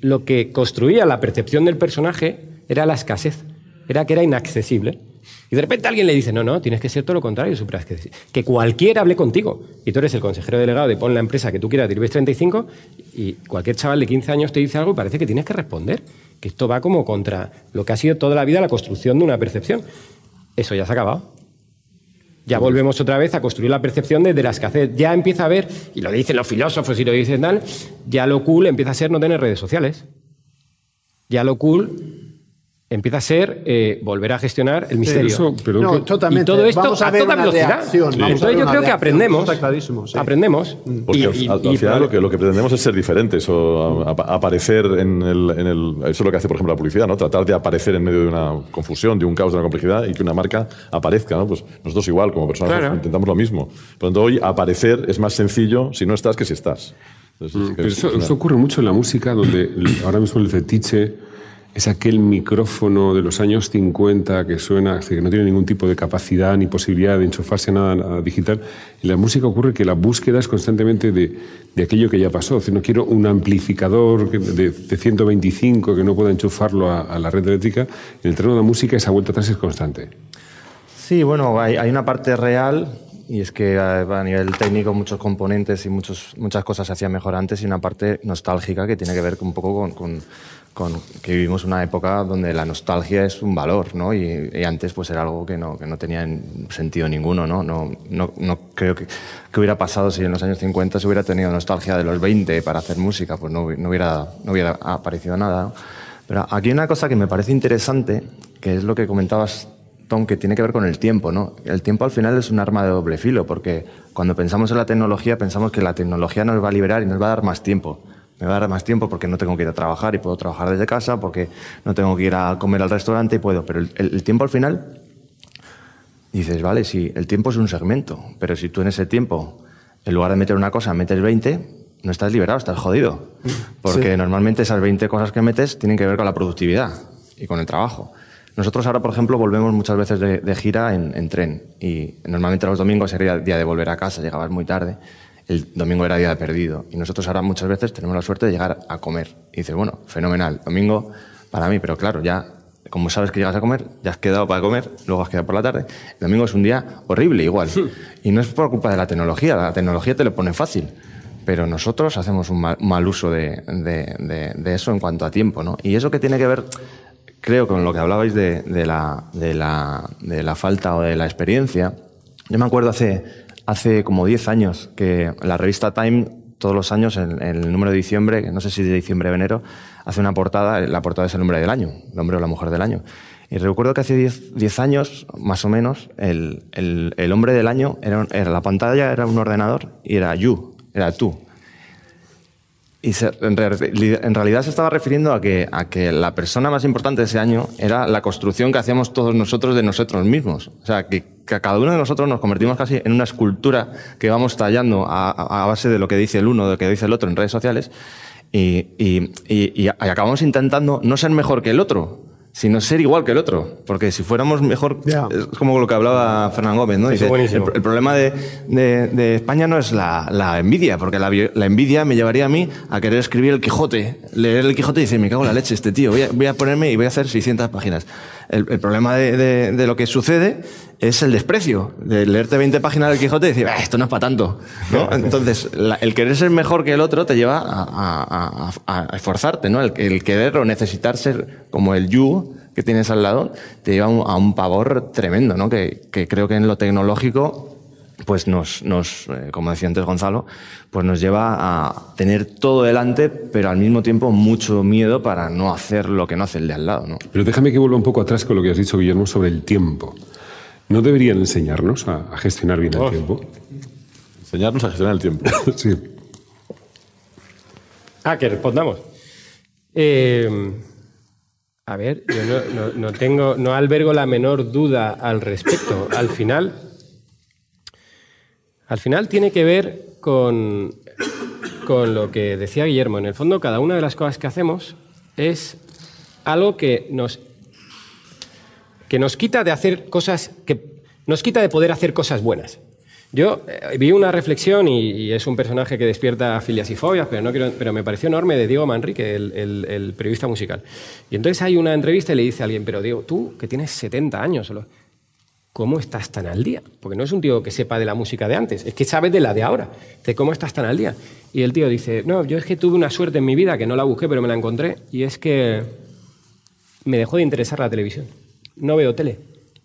lo que construía la percepción del personaje era la escasez, era que era inaccesible. Y de repente alguien le dice, no, no, tienes que ser todo lo contrario, que cualquiera hable contigo. Y tú eres el consejero delegado de pon la empresa que tú quieras de 35 y cualquier chaval de 15 años te dice algo y parece que tienes que responder. Que esto va como contra lo que ha sido toda la vida la construcción de una percepción. Eso ya se ha acabado. Ya volvemos otra vez a construir la percepción de, la escasez. Ya empieza a haber, y lo dicen los filósofos y lo dicen tal, ya lo cool empieza a ser no tener redes sociales. Ya lo cool empieza a ser eh, volver a gestionar el misterio. no, totalmente. Y todo esto Vamos a, toda velocidad. Entonces yo creo que aprendemos. Aprendemos. Porque al, final lo, que, lo que pretendemos es ser diferentes o aparecer en el, en el, Eso es lo que hace, por ejemplo, la publicidad, ¿no? Tratar de aparecer en medio de una confusión, de un caos, de una complejidad y que una marca aparezca, ¿no? Pues nosotros igual, como personas, intentamos lo mismo. Por lo tanto, hoy aparecer es más sencillo si no estás que si estás. Mm, eso, eso ocurre mucho en la música, donde ahora mismo el fetiche es aquel micrófono de los años 50 que suena, que no tiene ningún tipo de capacidad ni posibilidad de enchufarse a nada digital. En la música ocurre que la búsqueda es constantemente de, aquello que ya pasó. no quiero un amplificador de, 125 que no pueda enchufarlo a, la red eléctrica. En el terreno de la música esa vuelta atrás es constante. Sí, bueno, hay, una parte real y es que a, nivel técnico muchos componentes y muchos, muchas cosas se hacían mejor antes y una parte nostálgica que tiene que ver un poco con que vivimos una época donde la nostalgia es un valor, ¿no? Y, antes pues era algo que no, que no tenía sentido ninguno, ¿no? No, no, no creo que, que, hubiera pasado si en los años 50 se hubiera tenido nostalgia de los 20 para hacer música, pues no, no hubiera, no hubiera aparecido nada. Pero aquí hay una cosa que me parece interesante, que es lo que comentabas, Tom, que tiene que ver con el tiempo, ¿no? El tiempo al final es un arma de doble filo, porque cuando pensamos en la tecnología pensamos que la tecnología nos va a liberar y nos va a dar más tiempo me va a dar más tiempo porque no tengo que ir a trabajar y puedo trabajar desde casa, porque no tengo que ir a comer al restaurante y puedo. Pero el, tiempo al final, dices, vale, sí, el tiempo es un segmento, pero si tú en ese tiempo, en lugar de meter una cosa, metes 20, no estás liberado, estás jodido. Porque normalmente esas 20 cosas que metes tienen que ver con la productividad y con el trabajo. Nosotros ahora, por ejemplo, volvemos muchas veces de, gira en, en, tren y normalmente los domingos sería día de volver a casa, llegabas muy tarde el domingo era día de perdido. Y nosotros ahora muchas veces tenemos la suerte de llegar a comer. Y dices, bueno, fenomenal, domingo para mí, pero claro, ya como sabes que llegas a comer, ya has quedado para comer, luego has quedado por la tarde. El domingo es un día horrible igual. Y no es por culpa de la tecnología, la tecnología te lo pone fácil. Pero nosotros hacemos un mal, mal uso de, de- de- de eso en cuanto a tiempo, ¿no? Y eso que tiene que ver, creo, con lo que hablabais de, de la, de, la, de la falta o de la experiencia. Yo me acuerdo hace, hace como 10 años que la revista Time, todos los años, en, el número de diciembre, no sé si de diciembre o enero, hace una portada, la portada es el hombre del año, el hombre o la mujer del año. Y recuerdo que hace 10 10 años, más o menos, el, el- hombre del año, era, era la pantalla era un ordenador y era you, era tú. Y en, re- en realidad se estaba refiriendo a que, a que la persona más importante de ese año era la construcción que hacíamos todos nosotros de nosotros mismos. O sea, que, cada uno de nosotros nos convertimos casi en una escultura que vamos tallando a, base de lo que dice el uno, de lo que dice el otro en redes sociales. Y- y acabamos intentando no ser mejor que el otro, sino ser igual que el otro. Porque si fuéramos mejor, es como lo que hablaba Fernán Gómez, ¿no? Dice, buenísimo. el, el problema de, de- de España no es la, la envidia, porque la, la envidia me llevaría a mí a querer escribir el Quijote, leer el Quijote y decir, me cago en la leche este tío, voy a, voy a ponerme y voy a hacer 600 páginas. El, el problema de, de- de lo que sucede es el desprecio, de leerte 20 páginas del Quijote y decir, "Ah, esto no es para tanto. ¿no? Entonces, la- el querer ser mejor que el otro te lleva a, a- a- a esforzarte, ¿no? El, el querer o necesitar ser como el you que tienes al lado te lleva a un, pavor tremendo, ¿no? Que, que creo que en lo tecnológico pues nos, nos eh, como decía antes Gonzalo, pues nos lleva a tener todo delante, pero al mismo tiempo mucho miedo para no hacer lo que no hace el de al lado, ¿no? Pero déjame que vuelva un poco atrás con lo que has dicho, Guillermo, sobre el tiempo. ¿No deberían enseñarnos a, a gestionar bien el tiempo? Enseñarnos a gestionar el tiempo. sí. Ah, que respondamos. Eh, a ver, yo no, no- no tengo, no albergo la menor duda al respecto. Al final, al final tiene que ver con, con lo que decía Guillermo. En el fondo, cada una de las cosas que hacemos es algo que nos, que nos quita de hacer cosas, que nos quita de poder hacer cosas buenas. Yo eh, vi una reflexión y, es un personaje que despierta filias y fobias, pero, no quiero, pero me pareció enorme de Diego Manrique, el, el- periodista musical. Y entonces hay una entrevista y le dice a alguien, pero Diego, tú que tienes 70 años ¿cómo estás tan al día? Porque no es un tío que sepa de la música de antes, es que sabes de la de ahora, de cómo estás tan al día. Y el tío dice, no, yo es que tuve una suerte en mi vida que no la busqué, pero me la encontré, y es que me dejó de interesar la televisión. No veo tele.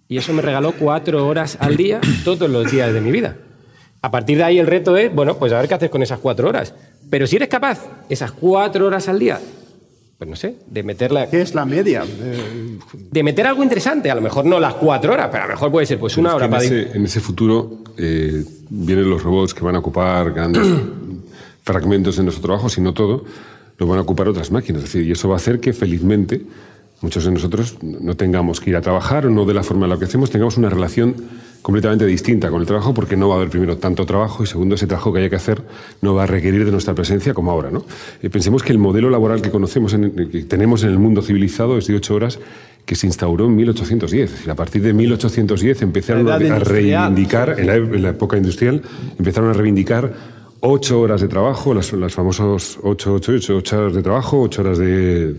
Y eso me regaló cuatro horas al día todos los días de mi vida. A partir de ahí el reto es, bueno, pues a ver qué haces con esas cuatro horas. Pero si eres capaz, esas cuatro horas al día, pues no sé, de meterla... ¿Qué es la media? De meter algo interesante, a lo mejor no las cuatro horas, pero a lo mejor puede ser pues una hora en, para... ese, en ese futuro eh, vienen los robots que van a ocupar grandes fragmentos de nuestro trabajo, si no todo, lo van a ocupar otras máquinas. Es decir, y eso va a hacer que felizmente muchos de nosotros no tengamos que ir a trabajar o no de la forma en la que hacemos, tengamos una relación completamente distinta con el trabajo porque no va a haber primero tanto trabajo y segundo ese trabajo que haya que hacer no va a requerir de nuestra presencia como ahora. ¿no? Eh, pensemos que el modelo laboral que conocemos, en- que tenemos en el mundo civilizado es de ocho horas que se instauró en 1810. Es decir, a partir de 1810 empezaron a, reivindicar, en la, en la época industrial, empezaron a reivindicar ocho horas de trabajo, las, las famosas ocho, ocho, ocho, ocho horas de trabajo, ocho horas de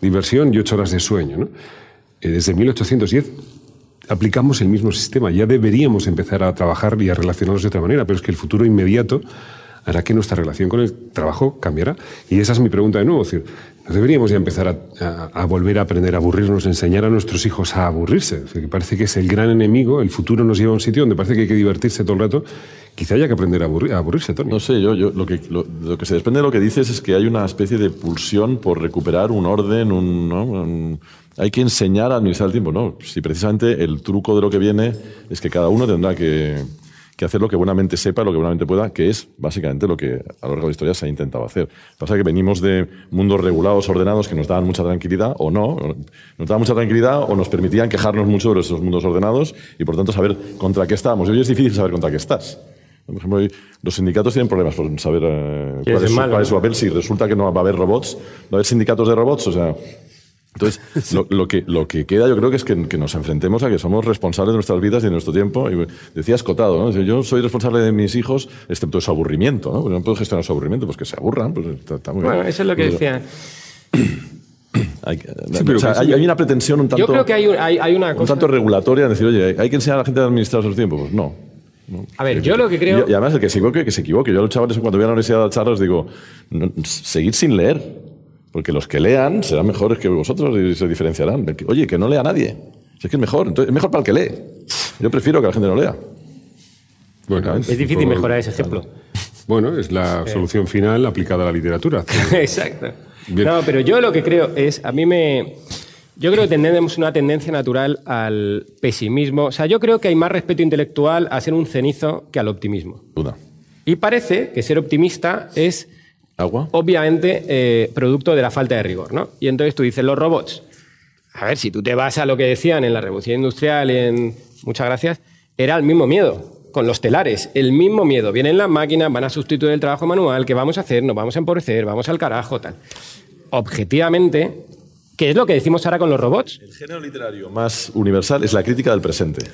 diversión y ocho horas de sueño. ¿no? Eh, desde 1810 aplicamos el mismo sistema. Ya deberíamos empezar a trabajar y a relacionarnos de otra manera, pero es que el futuro inmediato hará que nuestra relación con el trabajo cambiará. Y esa es mi pregunta de nuevo. Es decir, ¿no deberíamos ya empezar a, volver a aprender a aburrirnos, enseñar a nuestros hijos a aburrirse? Es decir, que parece que es el gran enemigo, el futuro nos lleva a un sitio donde parece que hay que divertirse todo el rato. Quizá haya que aprender a, aburrir- a aburrirse, Tony. No sé, yo, yo lo, que, lo, que se desprende de lo que dices es que hay una especie de pulsión por recuperar un orden, un, ¿no? Hay que enseñar a administrar el tiempo, ¿no? Si precisamente el truco de lo que viene es que cada uno tendrá que, que hacer lo que buenamente sepa, lo que buenamente pueda, que es básicamente lo que a lo largo de la historia se ha intentado hacer. Pasa que venimos de mundos regulados, ordenados, que nos daban mucha tranquilidad, o no, nos daban mucha tranquilidad, o nos permitían quejarnos mucho de esos mundos ordenados, y por tanto saber contra qué estábamos. Y hoy es difícil saber contra qué estás. Por ejemplo, los sindicatos tienen problemas por saber eh, ¿Quién cuál, es su, cuál es su papel. Si resulta que no va a haber robots, va a haber sindicatos de robots, o sea... Entonces, lo, lo que, lo que queda yo creo que es que, que nos enfrentemos a que somos responsables de nuestras vidas y de nuestro tiempo. Y decía Escotado, ¿no? Yo soy responsable de mis hijos, excepto su aburrimiento. ¿no? Porque no puedo gestionar su aburrimiento, pues que se aburran. Pues está, está muy Bueno, bien. eso es lo que Pues, decía. Hay, o sea, una pretensión un tanto, Yo creo que hay, un- hay, hay una un cosa... tanto regulatoria en decir, oye, hay que enseñar a la gente a administrar sus tiempos. Pues no. A ver, yo lo que creo... Y, y además, el que se equivoque, que se equivoque. Yo a los chavales, cuando voy a la universidad a charlas, digo, no, seguid sin leer. Porque los que lean serán mejores que vosotros y se diferenciarán. Oye, que no lea nadie. Si es que es mejor. Entonces, es mejor para el que lee. Yo prefiero que la gente no lea. Bueno, Es difícil mejorar ese ejemplo. Bueno, es la solución final aplicada a la literatura. Exacto. Bien. No, pero yo lo que creo es, a mí me... Yo creo que tenemos una tendencia natural al pesimismo. O sea, yo creo que hay más respeto intelectual a ser un cenizo que al optimismo. Duda. Y parece que ser optimista es, ¿Agua? obviamente, eh, producto de la falta de rigor, ¿no? Y entonces tú dices, los robots. A ver, si tú te vas a lo que decían en la Revolución Industrial, en... Muchas gracias, era el mismo miedo. Con los telares, el mismo miedo. Vienen las máquinas, van a sustituir el trabajo manual, ¿qué vamos a hacer? Nos vamos a empobrecer, vamos al carajo, tal. Objetivamente, ¿qué es lo que decimos ahora con los robots? El género literario más universal es la crítica del presente.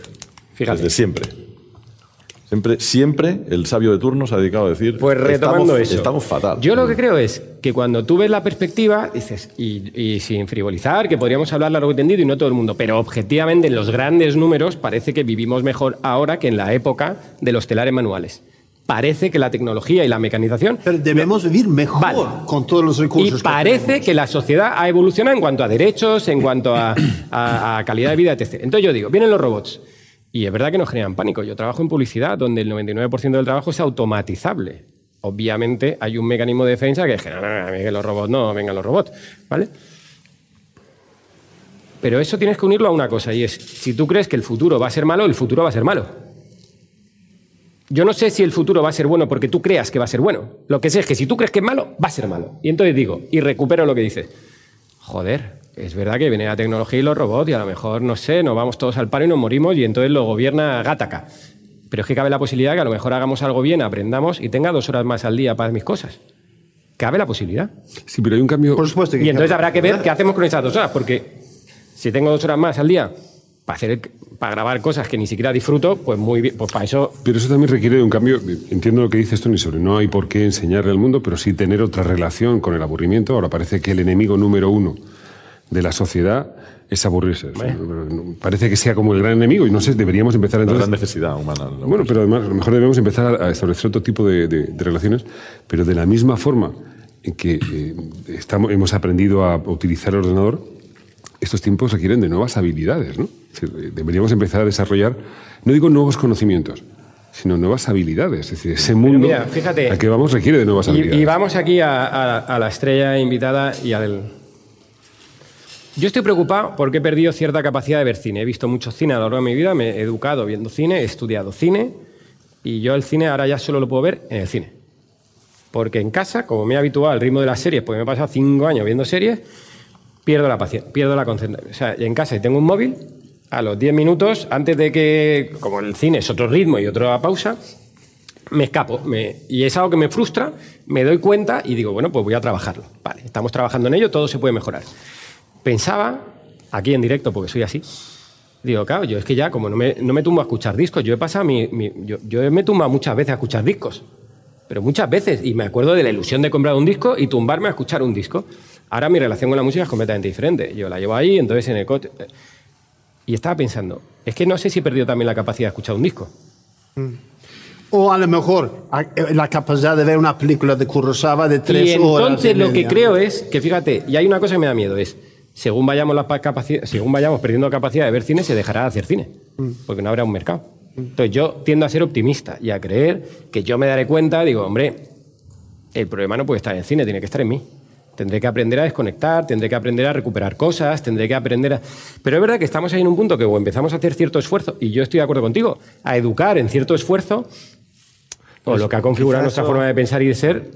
Fíjate. Desde siempre. Siempre, siempre el sabio de turno se ha dedicado a decir. Pues retomando estamos, eso. Estamos fatal. Yo lo que creo es que cuando tú ves la perspectiva, dices, y, y sin frivolizar, que podríamos hablar largo y tendido y no todo el mundo, pero objetivamente en los grandes números parece que vivimos mejor ahora que en la época de los telares manuales. Parece que la tecnología y la mecanización Pero debemos vivir mejor Vale. con todos los Y recursos. que parece que la sociedad ha evolucionado en cuanto a derechos, en cuanto a, a- a calidad de vida, etc. Entonces yo digo, vienen los robots. Y es verdad que nos generan pánico. Yo trabajo en publicidad, donde el 99% del trabajo es automatizable. Obviamente hay un mecanismo de defensa que es que no, los robots no, vengan los robots. ¿Vale? Pero eso tienes que unirlo a una cosa, y es, si tú crees que el futuro va a ser malo, el futuro va a ser malo. Yo no sé si el futuro va a ser bueno porque tú creas que va a ser bueno. Lo que sé es que si tú crees que es malo, va a ser malo. Y entonces digo, y recupero lo que dices. Joder, es verdad que viene la tecnología y los robots y a lo mejor, no sé, nos vamos todos al paro y nos morimos y entonces lo gobierna Gataca. Pero es que cabe la posibilidad que a lo mejor hagamos algo bien, aprendamos y tenga dos horas más al día para mis cosas. Cabe la posibilidad. Sí, pero hay un cambio. Por supuesto que Y entonces habrá que ver qué hacemos con esas dos horas, porque si tengo dos horas más al día para, hacer, para grabar cosas que ni siquiera disfruto, pues muy bien, pues para eso Pero eso también requiere de un cambio. Entiendo lo que dices Tony sobre no hay por qué enseñarle al mundo, pero sí tener otra relación con el aburrimiento. Ahora parece que el enemigo número uno de la sociedad es aburrirse. Parece que sea como el gran enemigo y no sé, deberíamos empezar entonces. gran necesidad humana. Bueno, pero además a lo mejor debemos empezar a establecer otro tipo de, de- de relaciones, pero de la misma forma en que eh, estamos, hemos aprendido a utilizar el ordenador, estos tiempos requieren de nuevas habilidades, ¿no? Es decir, deberíamos empezar a desarrollar, no digo nuevos conocimientos, sino nuevas habilidades. Es decir, ese mundo mira, fíjate, al que vamos requiere de nuevas Y, habilidades. y vamos aquí a, a- a la estrella invitada y al... Yo estoy preocupado porque he perdido cierta capacidad de ver cine. He visto mucho cine a lo largo de mi vida, me he educado viendo cine, he estudiado cine y yo el cine ahora ya solo lo puedo ver en el cine. Porque en casa, como me he habituado al ritmo de las series, porque me he pasado cinco años viendo series, pierdo la paciencia, pierdo la concentración. O sea, en casa si tengo un móvil, a los 10 minutos, antes de que, como el cine es otro ritmo y otra pausa, me escapo. me- y es algo que me frustra, me doy cuenta y digo, bueno, pues voy a trabajarlo. Vale, estamos trabajando en ello, todo se puede mejorar. Pensaba, aquí en directo, porque soy así, digo, claro, yo es que ya, como no me, no me tumbo a escuchar discos, yo he pasado mi, mi- yo, yo me tumbo muchas veces a escuchar discos, pero muchas veces, y me acuerdo de la ilusión de comprar un disco y tumbarme a escuchar un disco. Ahora mi relación con la música es completamente diferente. Yo la llevo ahí, entonces en el coche. Y estaba pensando, es que no sé si he perdido también la capacidad de escuchar un disco. O a lo mejor eh, la capacidad de ver una película de Kurosawa de tres y horas. entonces lo que creo es que, fíjate, y hay una cosa que me da miedo, es, según vayamos, la pa- capaci- según vayamos perdiendo capacidad de ver cine, se dejará de hacer cine, porque no habrá un mercado. Entonces yo tiendo a ser optimista y a creer que yo me daré cuenta, digo, hombre, el problema no puede estar en el cine, tiene que estar en mí. Tendré que aprender a desconectar, tendré que aprender a recuperar cosas, tendré que aprender a... Pero es verdad que estamos ahí en un punto que o empezamos a hacer cierto esfuerzo, y yo estoy de acuerdo contigo, a educar en cierto esfuerzo, o lo que ha configurado nuestra forma de pensar y de ser,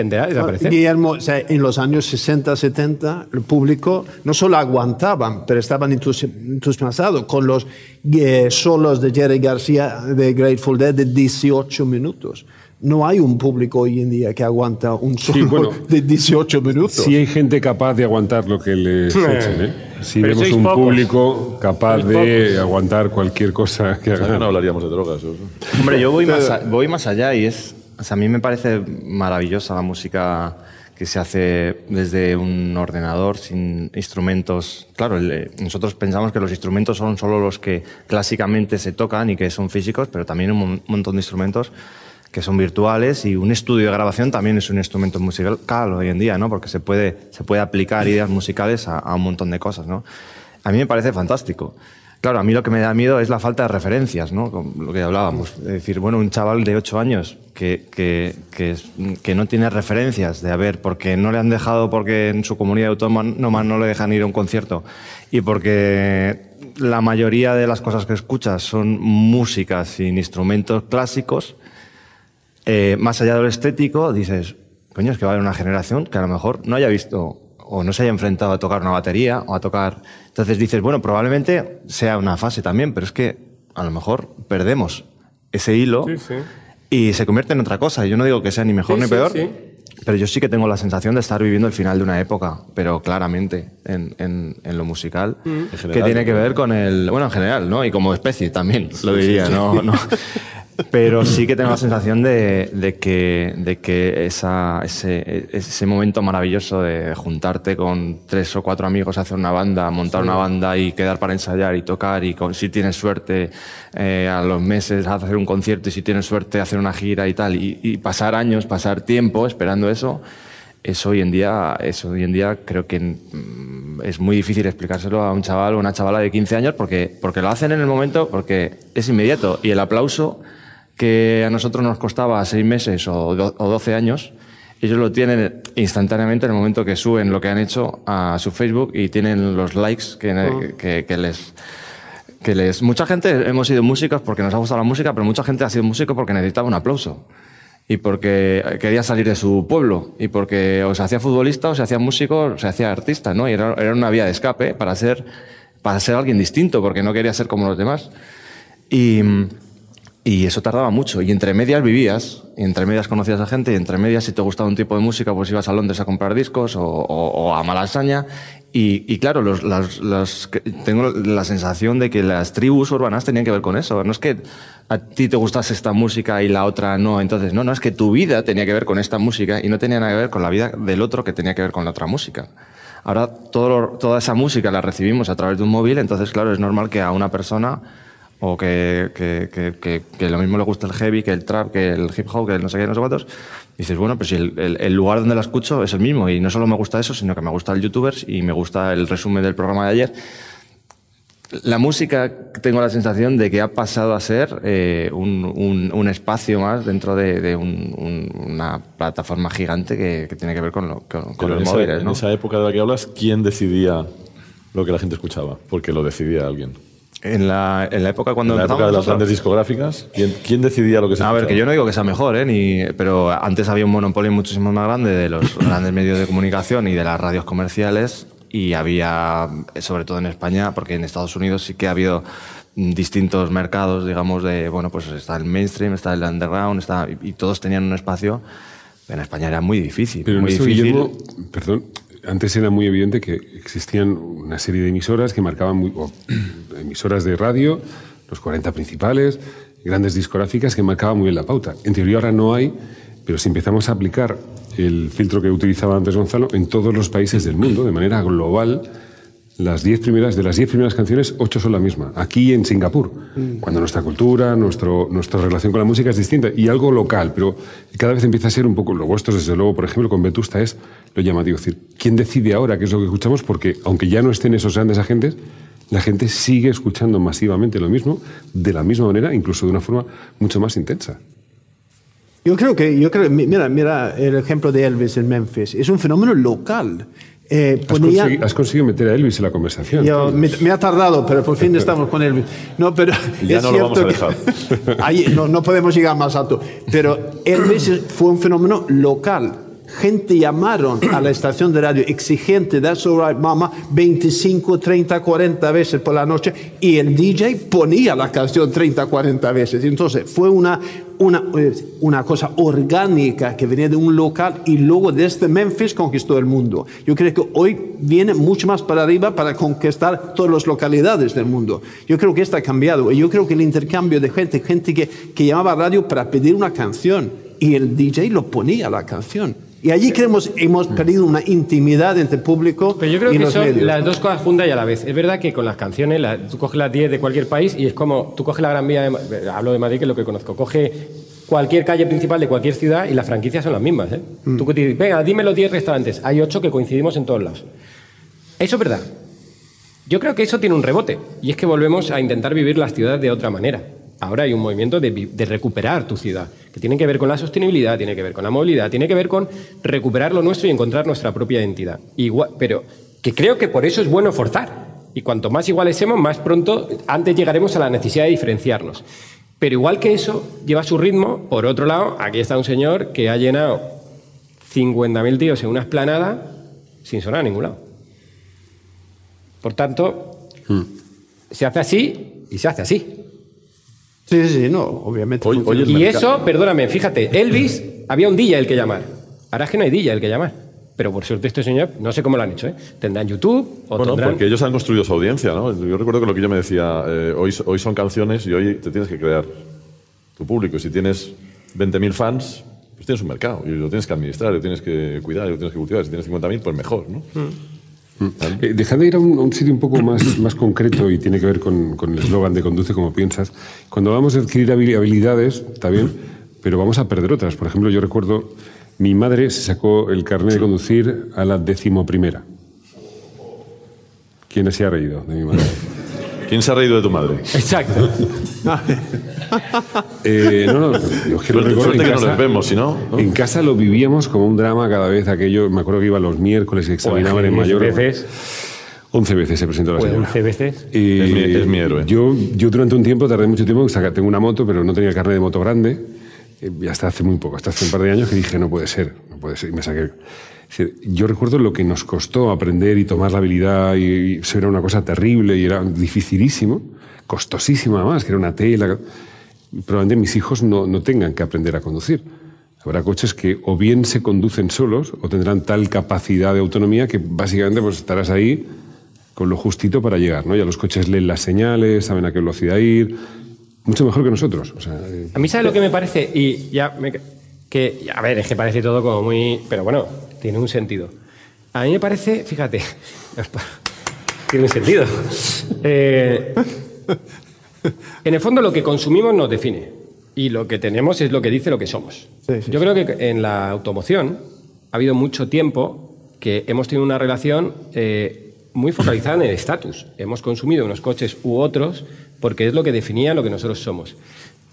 tenderá a desaparecer. Guillermo, o sea, en los años 60, 70, el público no solo aguantaban, pero estaban entusi- entusiasmados con los eh, solos de Jerry García de Grateful Dead de 18 minutos. No hay un público hoy en día que aguanta un solo bueno. de 18 minutos. Si hay gente capaz de aguantar lo que les echen, ¿eh? Si Pero vemos un pocos. público capaz Sois de aguantar cualquier cosa que O sea, que haga. no hablaríamos de drogas. o- Hombre, yo voy más, a- voy más allá y es. A mí me parece maravillosa la música que se hace desde un ordenador sin instrumentos. Claro, el- nosotros pensamos que los instrumentos son solo los que clásicamente se tocan y que son físicos, pero también un mon- montón de instrumentos que son virtuales y un estudio de grabación también es un instrumento musical hoy en día, ¿no? Porque se puede, se puede aplicar ideas musicales a, a un montón de cosas, ¿no? A mí me parece fantástico. Claro, a mí lo que me da miedo es la falta de referencias, ¿no? Con lo que hablábamos. Es decir, bueno, un chaval de 8 años que, que, que, no tiene referencias de, a ver, porque no le han dejado, porque en su comunidad autónoma no le dejan ir a un concierto y porque la mayoría de las cosas que escuchas son músicas sin instrumentos clásicos, eh, más allá de lo estético, dices, coño, es que va a haber una generación que a lo mejor no haya visto o no se haya enfrentado a tocar una batería o a tocar. Entonces dices, bueno, probablemente sea una fase también, pero es que a lo mejor perdemos ese hilo Sí, sí. y se convierte en otra cosa. Yo no digo que sea ni mejor Sí, ni peor, sí. pero yo sí que tengo la sensación de estar viviendo el final de una época, pero claramente en, en- en lo musical, Mm. En que general, tiene que ¿no? ver con el. Bueno, en general, ¿no? Y como especie también, lo diría, ¿no? no. Pero sí que tengo la sensación de, de que, de que esa, ese, ese momento maravilloso de juntarte con tres o cuatro amigos, hacer una banda, montar una banda y quedar para ensayar y tocar y con- si tienes suerte eh, a los meses hacer un concierto y si tienes suerte hacer una gira y tal y, y pasar años, pasar tiempo esperando eso, eso hoy en día, eso hoy en día creo que mm, es muy difícil explicárselo a un chaval o una chavala de 15 años porque, porque lo hacen en el momento, porque es inmediato y el aplauso que a nosotros nos costaba seis meses o, do- o 12 años, ellos lo tienen instantáneamente en el momento que suben lo que han hecho a su Facebook y tienen los likes que, que- que les, que les... Mucha gente hemos sido músicos porque nos ha gustado la música, pero mucha gente ha sido músico porque necesitaba un aplauso. Y porque quería salir de su pueblo. Y porque o se hacía futbolista, o se hacía músico, o se hacía artista, ¿no? Y era, era una vía de escape para ser, para ser alguien distinto, porque no quería ser como los demás. Y, y eso tardaba mucho. Y entre medias vivías, y entre medias conocías a gente, y entre medias si te gustaba un tipo de música, pues ibas a Londres a comprar discos o, o- o a Malasaña. Y, y claro, los, las- las tengo la sensación de que las tribus urbanas tenían que ver con eso. No es que a ti te gustase esta música y la otra no. Entonces, no, no, es que tu vida tenía que ver con esta música y no tenía nada que ver con la vida del otro que tenía que ver con la otra música. Ahora todo toda esa música la recibimos a través de un móvil, entonces, claro, es normal que a una persona o que, que, que, lo mismo le gusta el heavy, que el trap, que el hip hop, que el no sé qué, no sé cuántos. Dices, bueno, pues si el, el- el lugar donde la escucho es el mismo y no solo me gusta eso, sino que me gusta el youtubers y me gusta el resumen del programa de ayer. La música, tengo la sensación de que ha pasado a ser eh, un, un- un espacio más dentro de, de un- un- una plataforma gigante que, tiene que ver con, lo- con, con los en esa, móviles. en ¿no? esa época de la que hablas, ¿quién decidía lo que la gente escuchaba? Porque lo decidía alguien. En, la, en la época cuando En la época de las grandes discográficas, ¿quién, quién decidía lo que se A ver, escuchaba? que yo no digo que sea mejor, ¿eh? Ni, pero antes había un monopolio muchísimo más grande de los grandes medios de comunicación y de las radios comerciales y había, sobre todo en España, porque en Estados Unidos sí que ha habido mm, distintos mercados, digamos, de, bueno, pues está el mainstream, está el underground, está, y, y todos tenían un espacio. En España era muy difícil, Pero muy difícil. Guillermo, perdón, antes era muy evidente que existían una serie de emisoras que marcaban, muy, emisoras de radio, los 40 principales, grandes discográficas que marcaban muy bien la pauta. En teoría ahora no hay, pero si empezamos a aplicar el filtro que utilizaba antes Gonzalo en todos los países del mundo, de manera global, las diez primeras, de las 10 primeras canciones, ocho son la misma. Aquí en Singapur, cuando nuestra cultura, nuestro, nuestra relación con la música es distinta y algo local, pero cada vez empieza a ser un poco, lo vuestro desde luego, por ejemplo, con Vetusta es lo llamativo. Es decir, ¿quién decide ahora qué es lo que escuchamos? Porque aunque ya no estén esos grandes agentes, la gente sigue escuchando masivamente lo mismo, de la misma manera, incluso de una forma mucho más intensa. Yo creo que, yo creo, mi- mira, mira el ejemplo de Elvis en Memphis. Es un fenómeno local. Eh, Has, ponía- consegui- has conseguido meter a Elvis en la conversación. Yo- me, me ha tardado, pero por fin estamos con Elvis. No, pero Ya es no lo vamos a que- Ahí no, no podemos llegar más alto. Pero Elvis fue un fenómeno local. Gente llamaron a la estación de radio exigente, That's all right, mama, 25, 30, 40 veces por la noche y el DJ ponía la canción 30, 40 veces. Entonces fue una, una, una cosa orgánica que venía de un local y luego desde Memphis conquistó el mundo. Yo creo que hoy viene mucho más para arriba para conquistar todas las localidades del mundo. Yo creo que esto ha cambiado y yo creo que el intercambio de gente, gente que, que llamaba a radio para pedir una canción y el DJ lo ponía la canción. Y allí creemos hemos perdido una intimidad entre el público Pero yo creo y que los son medios. las dos cosas juntas y a la vez. Es verdad que con las canciones, la- tú coges las 10 de cualquier país y es como, tú coges la Gran Vía, de, Ma- hablo de Madrid que es lo que conozco, coge cualquier calle principal de cualquier ciudad y las franquicias son las mismas. ¿eh? Mm. Tú dices, venga, dime los 10 restaurantes, hay 8 que coincidimos en todos lados. Eso es verdad. Yo creo que eso tiene un rebote y es que volvemos a intentar vivir las ciudades de otra manera. Ahora hay un movimiento de, recuperar tu ciudad, que tiene que ver con la sostenibilidad, tiene que ver con la movilidad, tiene que ver con recuperar lo nuestro y encontrar nuestra propia identidad. Igual, pero que creo que por eso es bueno forzar. Y cuanto más iguales seamos, más pronto, antes llegaremos a la necesidad de diferenciarnos. Pero igual que eso lleva su ritmo, por otro lado, aquí está un señor que ha llenado 50.000 tíos en una esplanada sin sonar a ningún lado. Por tanto, se hace así y se hace así. Sí, sí, no, obviamente. Hoy- hoy Y eso, perdóname, fíjate, Elvis había un DJ el que llamar. Ahora es que no hay DJ el que llamar. Pero por suerte este señor, no sé cómo lo han hecho, ¿eh? Tendrán YouTube o Bueno, tendrán... porque ellos han construido su audiencia, ¿no? Yo recuerdo que lo que yo me decía, eh, hoy, hoy son canciones y hoy te tienes que crear tu público. Y si tienes 20.000 fans, pues tienes un mercado y lo tienes que administrar, lo tienes que cuidar, lo tienes que cultivar. Si tienes 50.000, pues mejor, ¿no? Eh, dejad de ir a un, a un sitio un poco más, más concreto y tiene que ver con, con el eslogan de conduce como piensas. Cuando vamos a adquirir habili- habilidades, está bien, pero vamos a perder otras. Por ejemplo, yo recuerdo, mi madre se sacó el carnet de conducir a la decimoprimera. ¿Quién se ha reído de mi madre? ¿Quién se ha reído de tu madre? Exacto. Eh, no, no, yo es que lo recuerdo en que no casa- les vemos, si no... ¿no? En casa lo vivíamos como un drama cada vez aquello. Me acuerdo que iba los miércoles y examinaban en mayor. veces, 11 veces se presentó la pues señora. 11 veces. Y Es mi- es mi héroe. Yo, yo durante un tiempo, tardé mucho tiempo, en sacar- tengo una moto, pero no tenía carnet de moto grande. Eh, Y hasta hace muy poco, hasta hace un par de años, que dije, no puede ser, no puede ser. Y me saqué. Yo recuerdo lo que nos costó aprender y tomar la habilidad, y, eso era una cosa terrible y era dificilísimo, costosísimo además, que era una tela. Probablemente mis hijos no, no tengan que aprender a conducir. Habrá coches que o bien se conducen solos o tendrán tal capacidad de autonomía que básicamente pues estarás ahí con lo justito para llegar, ¿no? Ya los coches leen las señales, saben a qué velocidad ir, mucho mejor que nosotros. O sea, eh, A mí, ¿sabes lo que me parece? Y ya me- que, a ver, es que parece todo como muy. Pero bueno, tiene un sentido. A mí me parece, fíjate, tiene un sentido. Eh, en el fondo, lo que consumimos nos define. Y lo que tenemos es lo que dice lo que somos. Sí, sí, Yo creo que en la automoción ha habido mucho tiempo que hemos tenido una relación eh, muy focalizada en el estatus. Hemos consumido unos coches u otros porque es lo que definía lo que nosotros somos.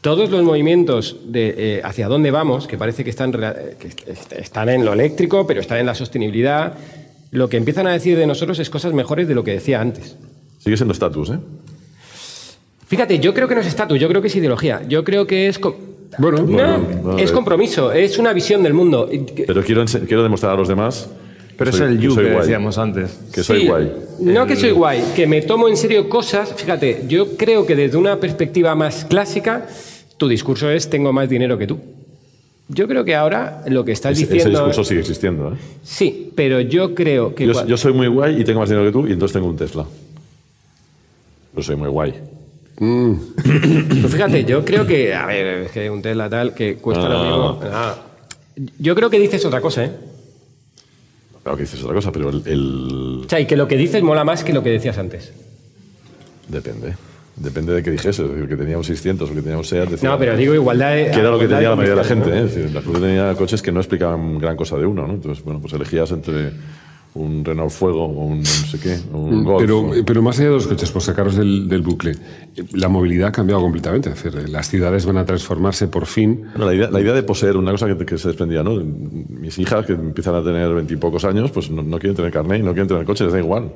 Todos los movimientos de eh, hacia dónde vamos, que parece que están, que est- están en lo eléctrico, pero están en la sostenibilidad, lo que empiezan a decir de nosotros es cosas mejores de lo que decía antes. Sigue siendo estatus, ¿eh? Fíjate, yo creo que no es estatus, yo creo que es ideología. Yo creo que es. Bueno, No, bueno, es compromiso, es una visión del mundo. Pero quiero, quiero demostrar a los demás Pero que es soy- el you soy que decíamos antes. Que soy Sí, guay. No que soy guay, que me tomo en serio cosas. Fíjate, yo creo que desde una perspectiva más clásica, tu discurso es tengo más dinero que tú. Yo creo que ahora lo que estás Ese, ese diciendo. discurso sigue existiendo, ¿eh? Sí, pero yo creo que. Yo, soy muy guay y tengo más dinero que tú y entonces tengo un Tesla. Pero soy muy guay. Pues fíjate, yo creo que. A ver, es que un Tesla tal que cuesta lo Ah. mismo. Ah. Yo creo que dices otra cosa, ¿eh? Claro que dices otra cosa, pero el, el- O sea, y que lo que dices mola más que lo que decías antes. Depende. Depende de qué dijese. Que tenía un 600 o que tenía un SEAT. decía- No, pero digo igualdad. Que era lo que tenía la mayoría de la gente. ¿eh? Es decir, la Cruz tenía coches que no explicaban gran cosa de uno. ¿no? Entonces, bueno, pues elegías entre un Renault Fuego o un no sé qué, un Golf. pero, o- pero más allá de los coches, por sacaros del, del bucle, eh, la movilidad ha cambiado completamente. Es decir, las ciudades van a transformarse por fin. Bueno, la, idea, la idea de poseer una cosa que, que se desprendía, ¿no? Mis hijas que empiezan a tener veintipocos años, pues no, no quieren tener carnet y no quieren tener coche, les da igual.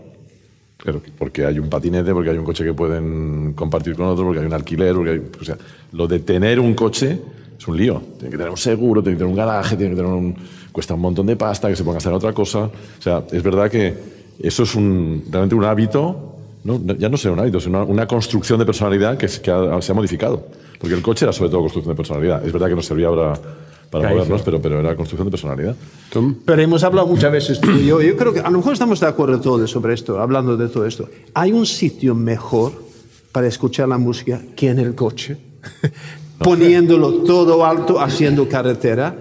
Claro, porque hay un patinete, porque hay un coche que pueden compartir con otro, porque hay un alquiler, porque hay- o sea, lo de tener un coche es un lío. Tiene que tener un seguro, tiene que tener un garaje, tiene que tener un, cuesta un montón de pasta, que se ponga a hacer otra cosa. O sea, es verdad que eso es un, realmente un hábito, ¿no? ya no sea un hábito, sino una, una construcción de personalidad que, es- que ha- se ha modificado. Porque el coche era sobre todo construcción de personalidad. Es verdad que nos servía ahora para movernos, pero, pero era construcción de personalidad. Tom, Pero hemos hablado muchas veces tú y yo. Yo creo que a lo mejor estamos de acuerdo todos sobre esto, hablando de todo esto. ¿Hay un sitio mejor para escuchar la música que en el coche? Poniéndolo todo alto, haciendo carretera.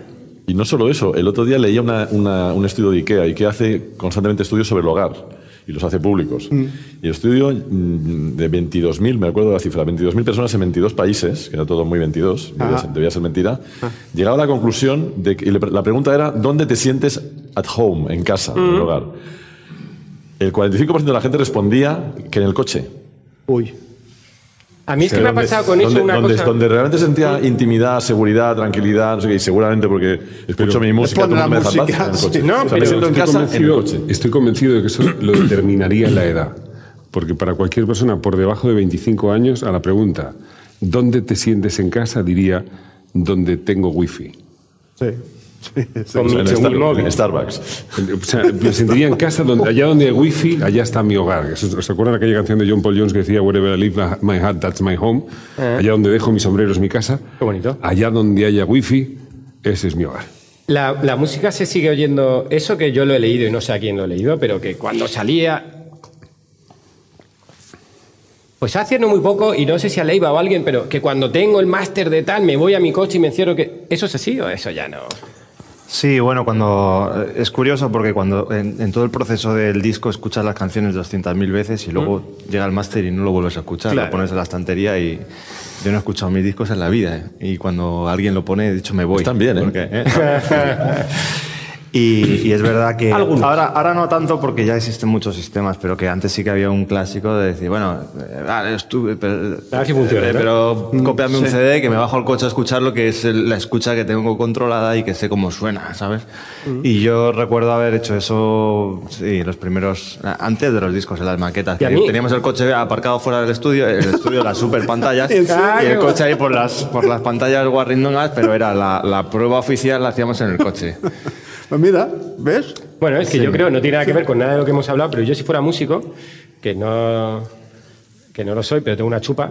Y no solo eso, el otro día leía una- una- un estudio de IKEA. IKEA hace constantemente estudios sobre el hogar y los hace públicos. Y el estudio mm, de 22.000, me acuerdo de la cifra, 22.000 personas en 22 países, que era todo muy 22, debía ser, debía ser mentira, llegaba a la conclusión de que y la pregunta era, ¿dónde te sientes at home, en casa, en el hogar? El 45% de la gente respondía que en el coche. Uy. A mí es que me ha pasado con eso una donde- cosa. donde realmente sentía intimidad, seguridad, tranquilidad, no sé qué, y seguramente porque escucho mi música, todo la me deja en paz, música, en el coche. sí. No, O sea, me pero siento en estoy casa, en el convencido, coche. estoy convencido de que eso lo determinaría la edad. Porque para cualquier persona por debajo de 25 años, a la pregunta, ¿dónde te sientes en casa? diría, donde tengo wifi. Sí. Sí, sí. Con mi- Star- móvil. Starbucks. O sea, me sentiría en casa, donde, allá donde hay wifi, allá está mi hogar. ¿Se acuerdan aquella canción de John Paul Jones que decía, Wherever I leave my heart, that's my home? Allá donde dejo mi sombrero es mi casa. Qué bonito. Allá donde haya wifi, ese es mi hogar. La, la música se sigue oyendo, eso que yo lo he leído y no sé a quién lo he leído, pero que cuando salía... Pues hace no muy poco, y no sé si a Leiva o a alguien, pero que cuando tengo el máster de tal, me voy a mi coche y me encierro que... ¿Eso es así o eso ya no? Sí, bueno, cuando es curioso porque cuando en, en todo el proceso del disco escuchas las canciones 200.000 veces y luego llega el máster y no lo vuelves a escuchar, Claro. lo pones en la estantería y yo no he escuchado mis discos en la vida ¿eh? y cuando alguien lo pone, de hecho me voy. Están bien, ¿eh? Porque, Y, y es verdad que ahora, ahora no tanto porque ya existen muchos sistemas, pero que antes sí que había un clásico de decir, bueno, eh, vale, estuve, pero, A ver si funciona, eh, ¿no? pero cópiame un CD que me bajo al coche a escucharlo, que es la escucha que tengo controlada y que sé cómo suena, ¿sabes? Y yo recuerdo haber hecho eso, sí, los primeros, antes de los discos, en las maquetas. Que Teníamos el coche aparcado fuera del estudio, el estudio, las super pantallas, y el coche ahí por las, por las pantallas guarrindongas, pero era la, la prueba oficial la hacíamos en el coche. Pues mira, ¿ves? Bueno, es que yo creo, no tiene nada que ver con nada de lo que hemos hablado, pero yo si fuera músico, que no, que no lo soy, pero tengo una chupa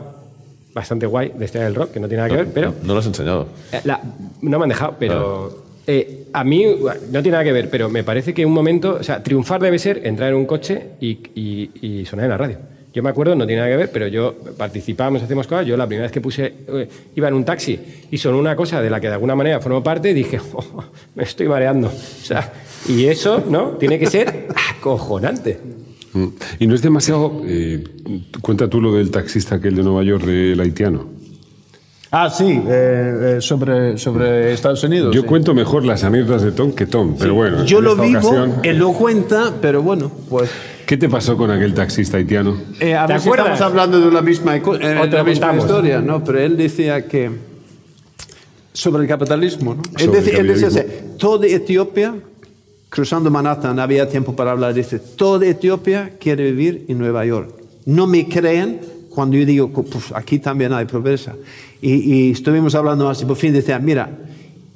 bastante guay de este del rock, que no tiene nada que ver, pero No lo has enseñado. eh, la- no me han dejado, pero eh, a mí no tiene nada que ver, pero me parece que un momento, o sea, triunfar debe ser entrar en un coche y, y- y sonar en la radio. Yo me acuerdo, no tiene nada que ver, pero yo participábamos, hacíamos cosas. Yo la primera vez que puse, eh, iba en un taxi y sonó una cosa de la que de alguna manera formo parte, dije, "Oh, me estoy mareando. O sea, y eso, ¿no? Tiene que ser acojonante. Mm. Y no es demasiado. eh, cuenta tú lo del taxista aquel de Nueva York, del haitiano. Ah, sí, eh, eh, sobre, sobre Estados Unidos. Yo sí. cuento mejor las anécdotas de Tom que Tom, pero bueno. Yo lo vivo, ocasión- él lo cuenta, pero bueno, pues. ¿Qué te pasó con aquel taxista haitiano? Eh, a ¿Te ver si acuerdas? estamos hablando de la misma, eh, O te la misma historia, ¿no? Pero él decía que. Sobre el capitalismo, ¿no? Él decía, él decía así, toda Etiopía, cruzando Manhattan, había tiempo para hablar, dice, toda Etiopía quiere vivir en Nueva York. No me creen cuando yo digo, pues aquí también hay pobreza. Y, y estuvimos hablando y por fin decía, mira,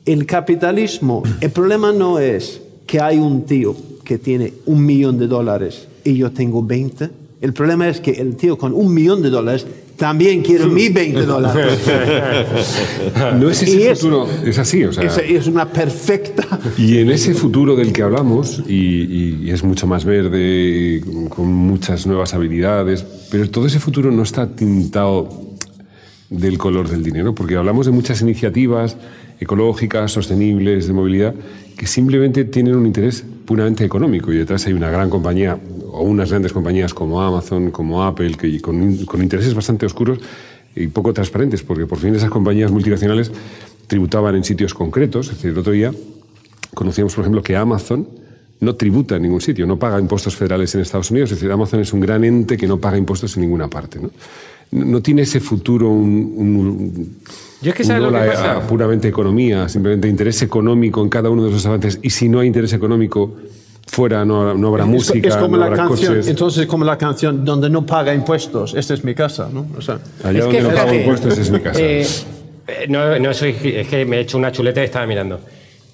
el capitalismo, el problema no es que hay un tío que tiene un millón de dólares y yo tengo 20. El problema es que el tío con un millón de dólares también quiere mis 20 dólares. No es Y ese es- futuro, es así, o sea. Es, es una perfecta... Y en ese futuro del que hablamos, y, y es mucho más verde, y con muchas nuevas habilidades, pero todo ese futuro no está tintado del color del dinero, porque hablamos de muchas iniciativas ecológicas, sostenibles, de movilidad, que simplemente tienen un interés puramente económico y detrás hay una gran compañía o unas grandes compañías como Amazon, como Apple, que con, intereses bastante oscuros y poco transparentes, porque por fin esas compañías multinacionales tributaban en sitios concretos. Es decir, el otro día conocíamos, por ejemplo, que Amazon no tributa en ningún sitio, no paga impuestos federales en Estados Unidos. Es decir, Amazon es un gran ente que no paga impuestos en ninguna parte. No, tiene ese futuro un- Yo es que ¿sabes lo que pasa? a puramente economía, simplemente interés económico en cada uno de esos avances. Y si no hay interés económico, fuera no, no habrá Es- música, es como no la habrá canción, coches. entonces como la canción donde no paga impuestos, esta es mi casa, ¿no? O sea, Allá Es donde que, no pago impuestos es mi casa. eh, no, no soy, es que me he hecho una chuleta y estaba mirando.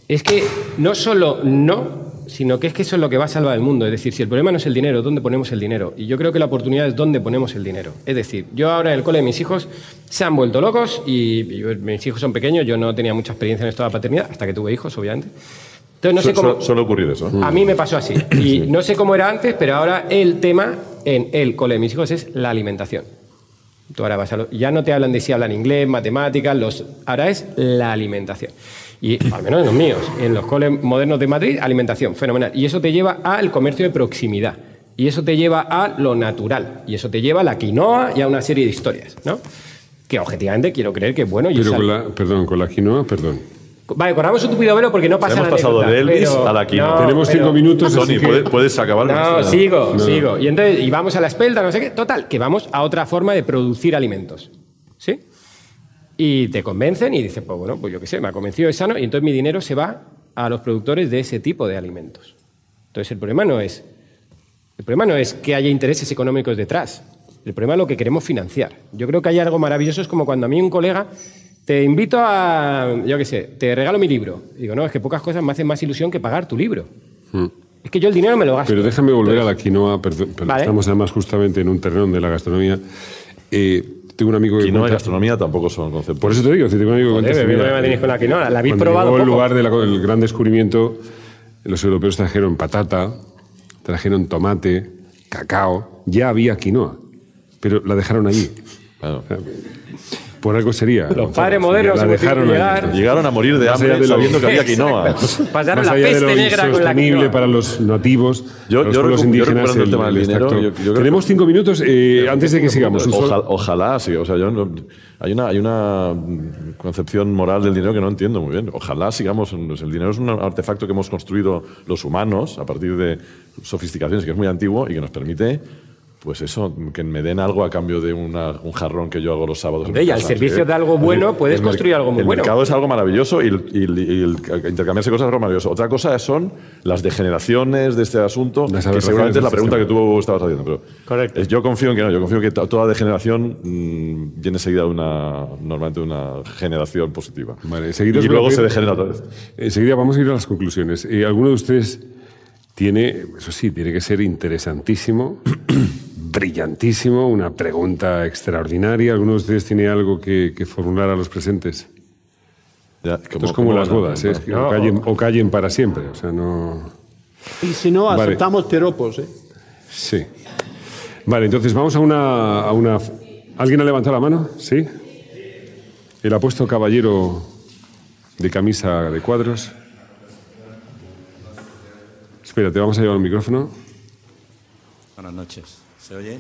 Es que no solo no, sino que es que eso es lo que va a salvar el mundo. Es decir, si el problema no es el dinero, ¿dónde ponemos el dinero? Y yo creo que la oportunidad es dónde ponemos el dinero. Es decir, yo ahora en el cole de mis hijos se han vuelto locos y, mis hijos son pequeños, yo no tenía mucha experiencia en esto de la paternidad, hasta que tuve hijos, obviamente. Entonces no sé cómo... Suele ocurrir eso. A mí me pasó así. Y no sé cómo era antes, pero ahora el tema en el cole de mis hijos es la alimentación. Tú ahora vas a lo- ya no te hablan de si hablan inglés, matemáticas, los, ahora es la alimentación. Y al menos en los míos, en los coles modernos de Madrid, alimentación, fenomenal. Y eso te lleva al comercio de proximidad. Y eso te lleva a lo natural. Y eso te lleva a la quinoa y a una serie de historias, ¿no? Que objetivamente quiero creer que es bueno. y Pero con la, perdón, con la quinoa, perdón. Vale, corramos un tupido velo porque no pasa Hemos la pasado anécdota, de Elvis pero- a la quinoa. No, Tenemos pero- cinco minutos, Tony, así que... ¿puedes, puedes acabar? No, sigo, No. sigo. Y entonces, y vamos a la espelta, no sé qué. Total, que vamos a otra forma de producir alimentos. ¿Sí? Y te convencen y dices, pues bueno, pues yo qué sé, me ha convencido, es sano, y entonces mi dinero se va a los productores de ese tipo de alimentos. Entonces el problema no es, el problema no es que haya intereses económicos detrás. El problema es lo que queremos financiar. Yo creo que hay algo maravilloso, es como cuando a mí un colega te invito a, yo qué sé, te regalo mi libro. Digo, no, es que pocas cosas me hacen más ilusión que pagar tu libro. Es que yo el dinero me lo gasto. Pero déjame volver a la quinoa, perdón, perdón, Vale. estamos además justamente en un terreno de la gastronomía. Eh, tengo un amigo que Quinoa y cuenta- gastronomía tampoco son conceptos. Por eso te digo, si tengo un amigo que Joder, cuenta, ¿qué mira, problema tenéis con la quinoa? ¿La habéis probado llegó el poco? lugar del gran descubrimiento, los europeos trajeron patata, trajeron tomate, cacao, ya había quinoa, pero la dejaron allí. Claro. Por algo sería. Los padres modernos la se dejaron llegar. Llegaron a morir de Más allá hambre de lo- sabiendo que había quinoa. Pasaron Más la allá de peste lo negra con la quinoa. para los nativos, Yo- los yo pueblos recu- yo indígenas. recuperando el tema del dinero, yo- yo Tenemos cinco minutos eh, antes de que sigamos. Ojalá, ojalá, sí. O sea, yo no- hay, una, hay una concepción moral del dinero que no entiendo muy bien. Ojalá sigamos. El dinero es un artefacto que hemos construido los humanos a partir de sofisticaciones que es muy antiguo y que nos permite. Pues eso, que me den algo a cambio de una- un jarrón que yo hago los sábados. en y al servicio de algo bueno puedes el construir algo muy el bueno. mercado es algo maravilloso y, el, y el- y el intercambiarse cosas es algo maravilloso. Otra cosa son las degeneraciones de este asunto, Las que seguramente es la pregunta que tú estabas haciendo. Pero Correcto. es- yo confío en que no. Yo confío que to- toda degeneración mm, viene seguida de una, normalmente de una generación positiva. Vale, seguidos y luego se degenera otra vez. Enseguida vamos a ir a las conclusiones. Eh, ¿Alguno de ustedes tiene, eso sí, tiene que ser interesantísimo, brillantísimo, una pregunta extraordinaria? ¿Alguno de ustedes tiene algo que, que formular a los presentes? Ya, Esto es como las bodas, ¿eh? Callen, o callen para siempre. O sea, no. Y si no, Vale. aceptamos piropos. ¿eh? Sí. Vale, entonces vamos a una, a una. ¿Alguien ha levantado la mano? ¿Sí? El apuesto caballero de camisa de cuadros. Espérate, vamos a llevar un micrófono. Buenas noches. ¿Se oye?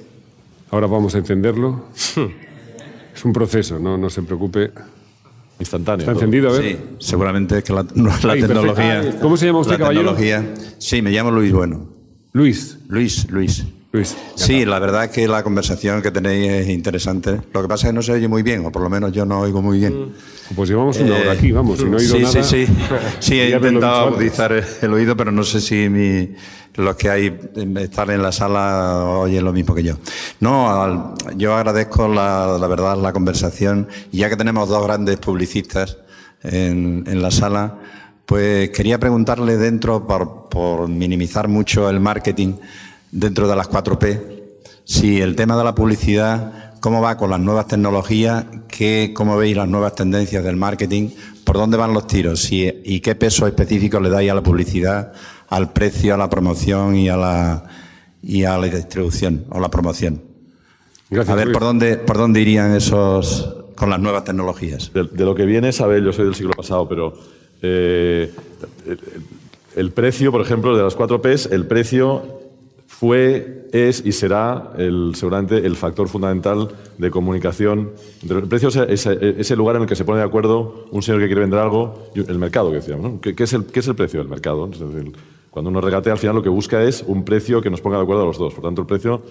Ahora vamos a encenderlo. Es un proceso, no, no se preocupe. Instantáneo. ¿Está todo. encendido? A ver. Sí, seguramente es que la, no, la perfecto. tecnología. ¿Cómo se llama usted, la caballero? tecnología. Sí, me llamo Luis Bueno. Luis. Luis, Luis. Luis. Sí, la verdad es que la conversación que tenéis es interesante. Lo que pasa es que no se oye muy bien, o por lo menos yo no oigo muy bien. Pues llevamos una hora Eh, aquí, vamos. Si no he oído sí, nada. sí, sí. Sí, he intentado agudizar el, oído, pero no sé si mi- los que hay están en la sala oyen lo mismo que yo. No, al- yo agradezco la, la verdad la conversación y ya que tenemos dos grandes publicistas en, en la sala, pues quería preguntarle dentro, por, por minimizar mucho el marketing dentro de las 4P, si el tema de la publicidad, cómo va con las nuevas tecnologías, qué, cómo veis las nuevas tendencias del marketing, por dónde van los tiros si- y qué peso específico le dais a la publicidad, al precio, a la promoción y a la, y a la distribución o la promoción. Gracias, a ver Luis. por dónde, por dónde irían esos con las nuevas tecnologías. De, de lo que viene, saber, yo soy del siglo pasado, pero eh, el, el precio, por ejemplo, de las 4 Ps, el precio fue, es y será el, seguramente el factor fundamental de comunicación. El precio es ese, lugar en el que se pone de acuerdo un señor que quiere vender algo el mercado, que decíamos. ¿no? ¿Qué, es el, ¿Qué es el precio del mercado? Cuando uno regatea, al final lo que busca es un precio que nos ponga de acuerdo a los dos. Por tanto, el precio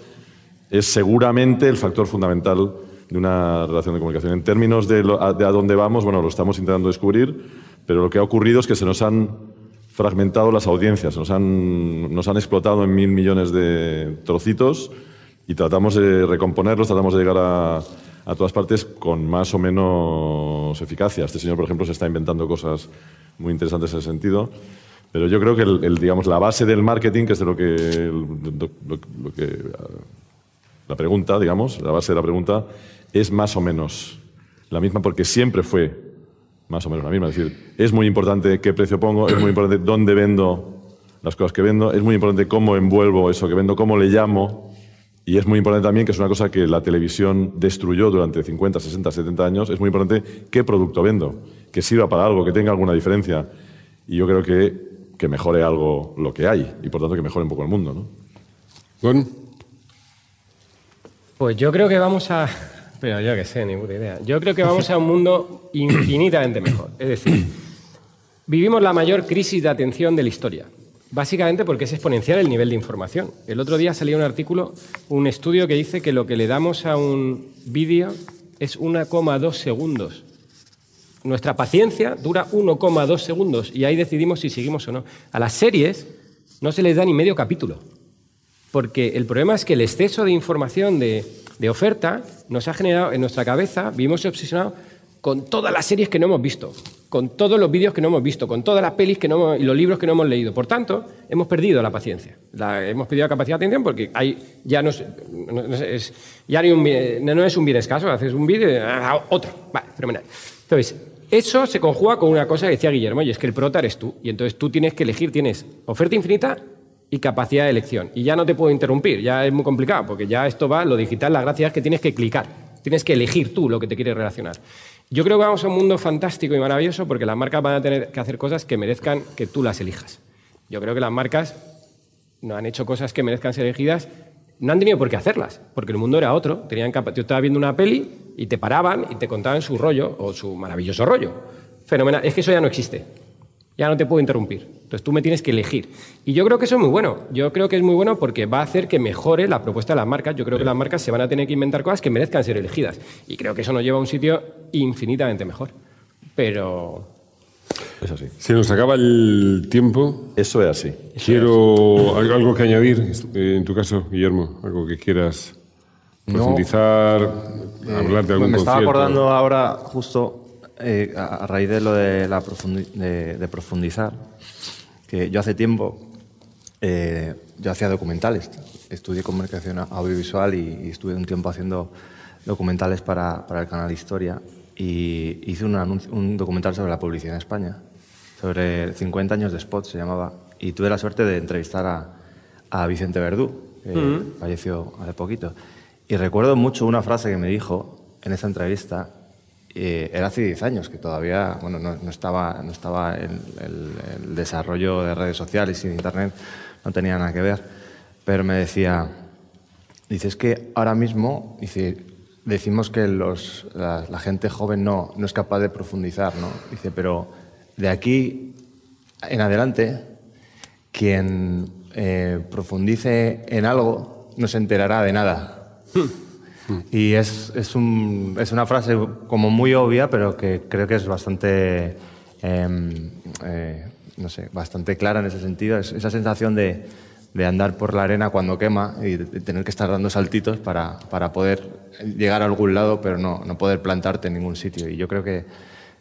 es seguramente el factor fundamental de una relación de comunicación. En términos de, de a dónde vamos, bueno, lo estamos intentando descubrir, pero lo que ha ocurrido es que se nos han fragmentado las audiencias, nos han, nos han explotado en mil millones de trocitos y tratamos de recomponerlos, tratamos de llegar a, a todas partes con más o menos eficacia. Este señor, por ejemplo, se está inventando cosas muy interesantes en ese sentido. Pero yo creo que el, digamos, la base del marketing, que es de lo que, lo que la pregunta, digamos, la base de la pregunta, es más o menos la misma porque siempre fue más o menos la misma. Es decir, es muy importante qué precio pongo, es muy importante dónde vendo las cosas que vendo, es muy importante cómo envuelvo eso que vendo, cómo le llamo Y es muy importante también, que es una cosa que la televisión destruyó durante 50, 60, 70 años, es muy importante qué producto vendo, que sirva para algo, que tenga alguna diferencia. Y yo creo que, que mejore algo lo que hay y por tanto que mejore un poco el mundo. ¿no? Bueno, Pues yo creo que vamos a. Pero yo qué sé, ni idea. Yo creo que vamos a un mundo infinitamente mejor. Es decir, vivimos la mayor crisis de atención de la historia. Básicamente porque es exponencial el nivel de información. El otro día salía un artículo, un estudio que dice que lo que le damos a un vídeo es 1,2 segundos. Nuestra paciencia dura 1,2 segundos y ahí decidimos si seguimos o no. A las series no se les da ni medio capítulo. Porque el problema es que el exceso de información de, de oferta nos ha generado en nuestra cabeza, vivimos obsesionados con todas las series que no hemos visto, con todos los vídeos que no hemos visto, con todas las pelis que no hemos- y los libros que no hemos leído. Por tanto, hemos perdido la paciencia. Hemos perdido la capacidad de atención porque hay, ya, no es un bien escaso, haces un vídeo y ah, otro. Vale, fenomenal. Entonces, eso se conjuga con una cosa que decía Guillermo, y es que el prota eres tú. Y entonces tú tienes que elegir, tienes oferta infinita y capacidad de elección. Y ya no te puedo interrumpir, ya es muy complicado, porque ya esto va, lo digital, la gracia es que tienes que clicar, tienes que elegir tú lo que te quieres relacionar. Yo creo que vamos a un mundo fantástico y maravilloso porque las marcas van a tener que hacer cosas que merezcan que tú las elijas. Yo creo que las marcas no han hecho cosas que merezcan ser elegidas, no han tenido por qué hacerlas, porque el mundo era otro. Tenían Yo estaba viendo una peli y te paraban y te contaban su rollo o su maravilloso rollo. Fenomenal. Es que eso ya no existe. Ya no te puedo interrumpir. Entonces tú me tienes que elegir. Y yo creo que eso es muy bueno. Yo creo que es muy bueno porque va a hacer que mejore la propuesta de las marcas. Yo creo que las marcas se van a tener que inventar cosas que merezcan ser elegidas. Y creo que eso nos lleva a un sitio infinitamente mejor. Pero Es así. se nos acaba el tiempo. Eso es así. Quiero algo algo que añadir, eh, en tu caso, Guillermo, algo que quieras No. profundizar, hablar de algún me estaba concierto. acordando ahora, justo eh, a a raíz de lo de, la profundi- de, de profundizar, que yo hace tiempo eh, yo hacía documentales. Estudié comunicación audiovisual y, y estuve un tiempo haciendo documentales para, para el canal Historia. Y hice un, anuncio- un documental sobre la publicidad en España, sobre 50 años de spot se llamaba. Y tuve la suerte de entrevistar a, a Vicente Verdú, que falleció hace poquito. Y recuerdo mucho una frase que me dijo en esa entrevista, eh, era hace 10 años, que todavía bueno, no, no estaba, no estaba el, el- el desarrollo de redes sociales y de Internet, no tenía nada que ver, pero me decía, dice, es que ahora mismo dice, decimos que los, la, la gente joven no, no es capaz de profundizar, ¿no? Dice, pero de aquí en adelante, quien eh, profundice en algo no se enterará de nada. Y es, es, un- es una frase como muy obvia, pero que creo que es bastante, em, eh, no sé, bastante clara en ese sentido. Es esa sensación de, de andar por la arena cuando quema y de tener que estar dando saltitos para, para poder llegar a algún lado, pero no, no poder plantarte en ningún sitio. Y yo creo que,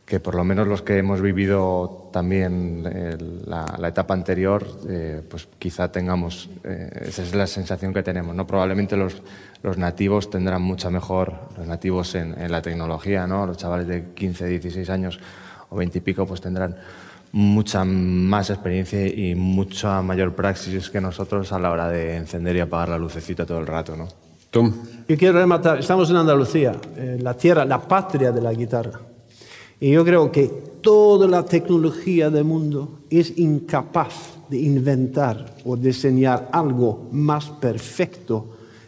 que por lo menos los que hemos vivido también el- la, la etapa anterior, eh, pues quizá tengamos, eh, esa es la sensación que tenemos. ¿no? Probablemente los, los nativos tendrán mucha mejor, los nativos en, en la tecnología, ¿no? los chavales de 15, 16 años o 20 y pico, pues tendrán mucha más experiencia y mucha mayor praxis que nosotros a la hora de encender y apagar la lucecita todo el rato. ¿no? Tom, Yo quiero rematar, estamos en Andalucía, eh, la tierra, la patria de la guitarra. Y yo creo que toda la tecnología del mundo es incapaz de inventar o diseñar algo más perfecto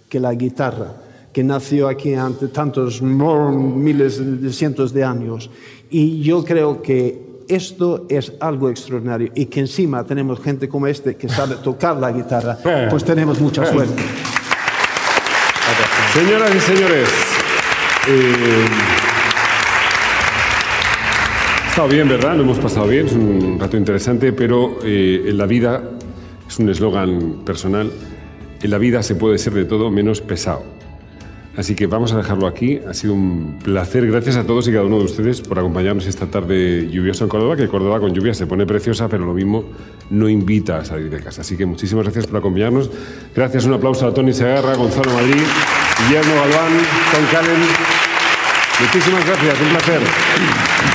que la guitarra, que nació aquí ante tantos miles de cientos de años. Y yo creo que esto es algo extraordinario y que encima tenemos gente como este que sabe tocar la guitarra, pues tenemos mucha suerte. señoras y señores, eh, estado bien, ¿verdad? Lo hemos pasado bien, es un rato interesante, pero eh, en la vida, es un eslogan personal, en la vida se puede ser de todo menos pesado. Así que vamos a dejarlo aquí. Ha sido un placer. Gracias a todos y cada uno de ustedes por acompañarnos esta tarde lluviosa en Córdoba, que Córdoba con lluvia se pone preciosa, pero lo mismo no invita a salir de casa. Así que muchísimas gracias por acompañarnos. Gracias, un aplauso a Tony Segarra, Gonzalo Madrid, Guillermo Galván, Tom Callen. Muchísimas gracias, un placer.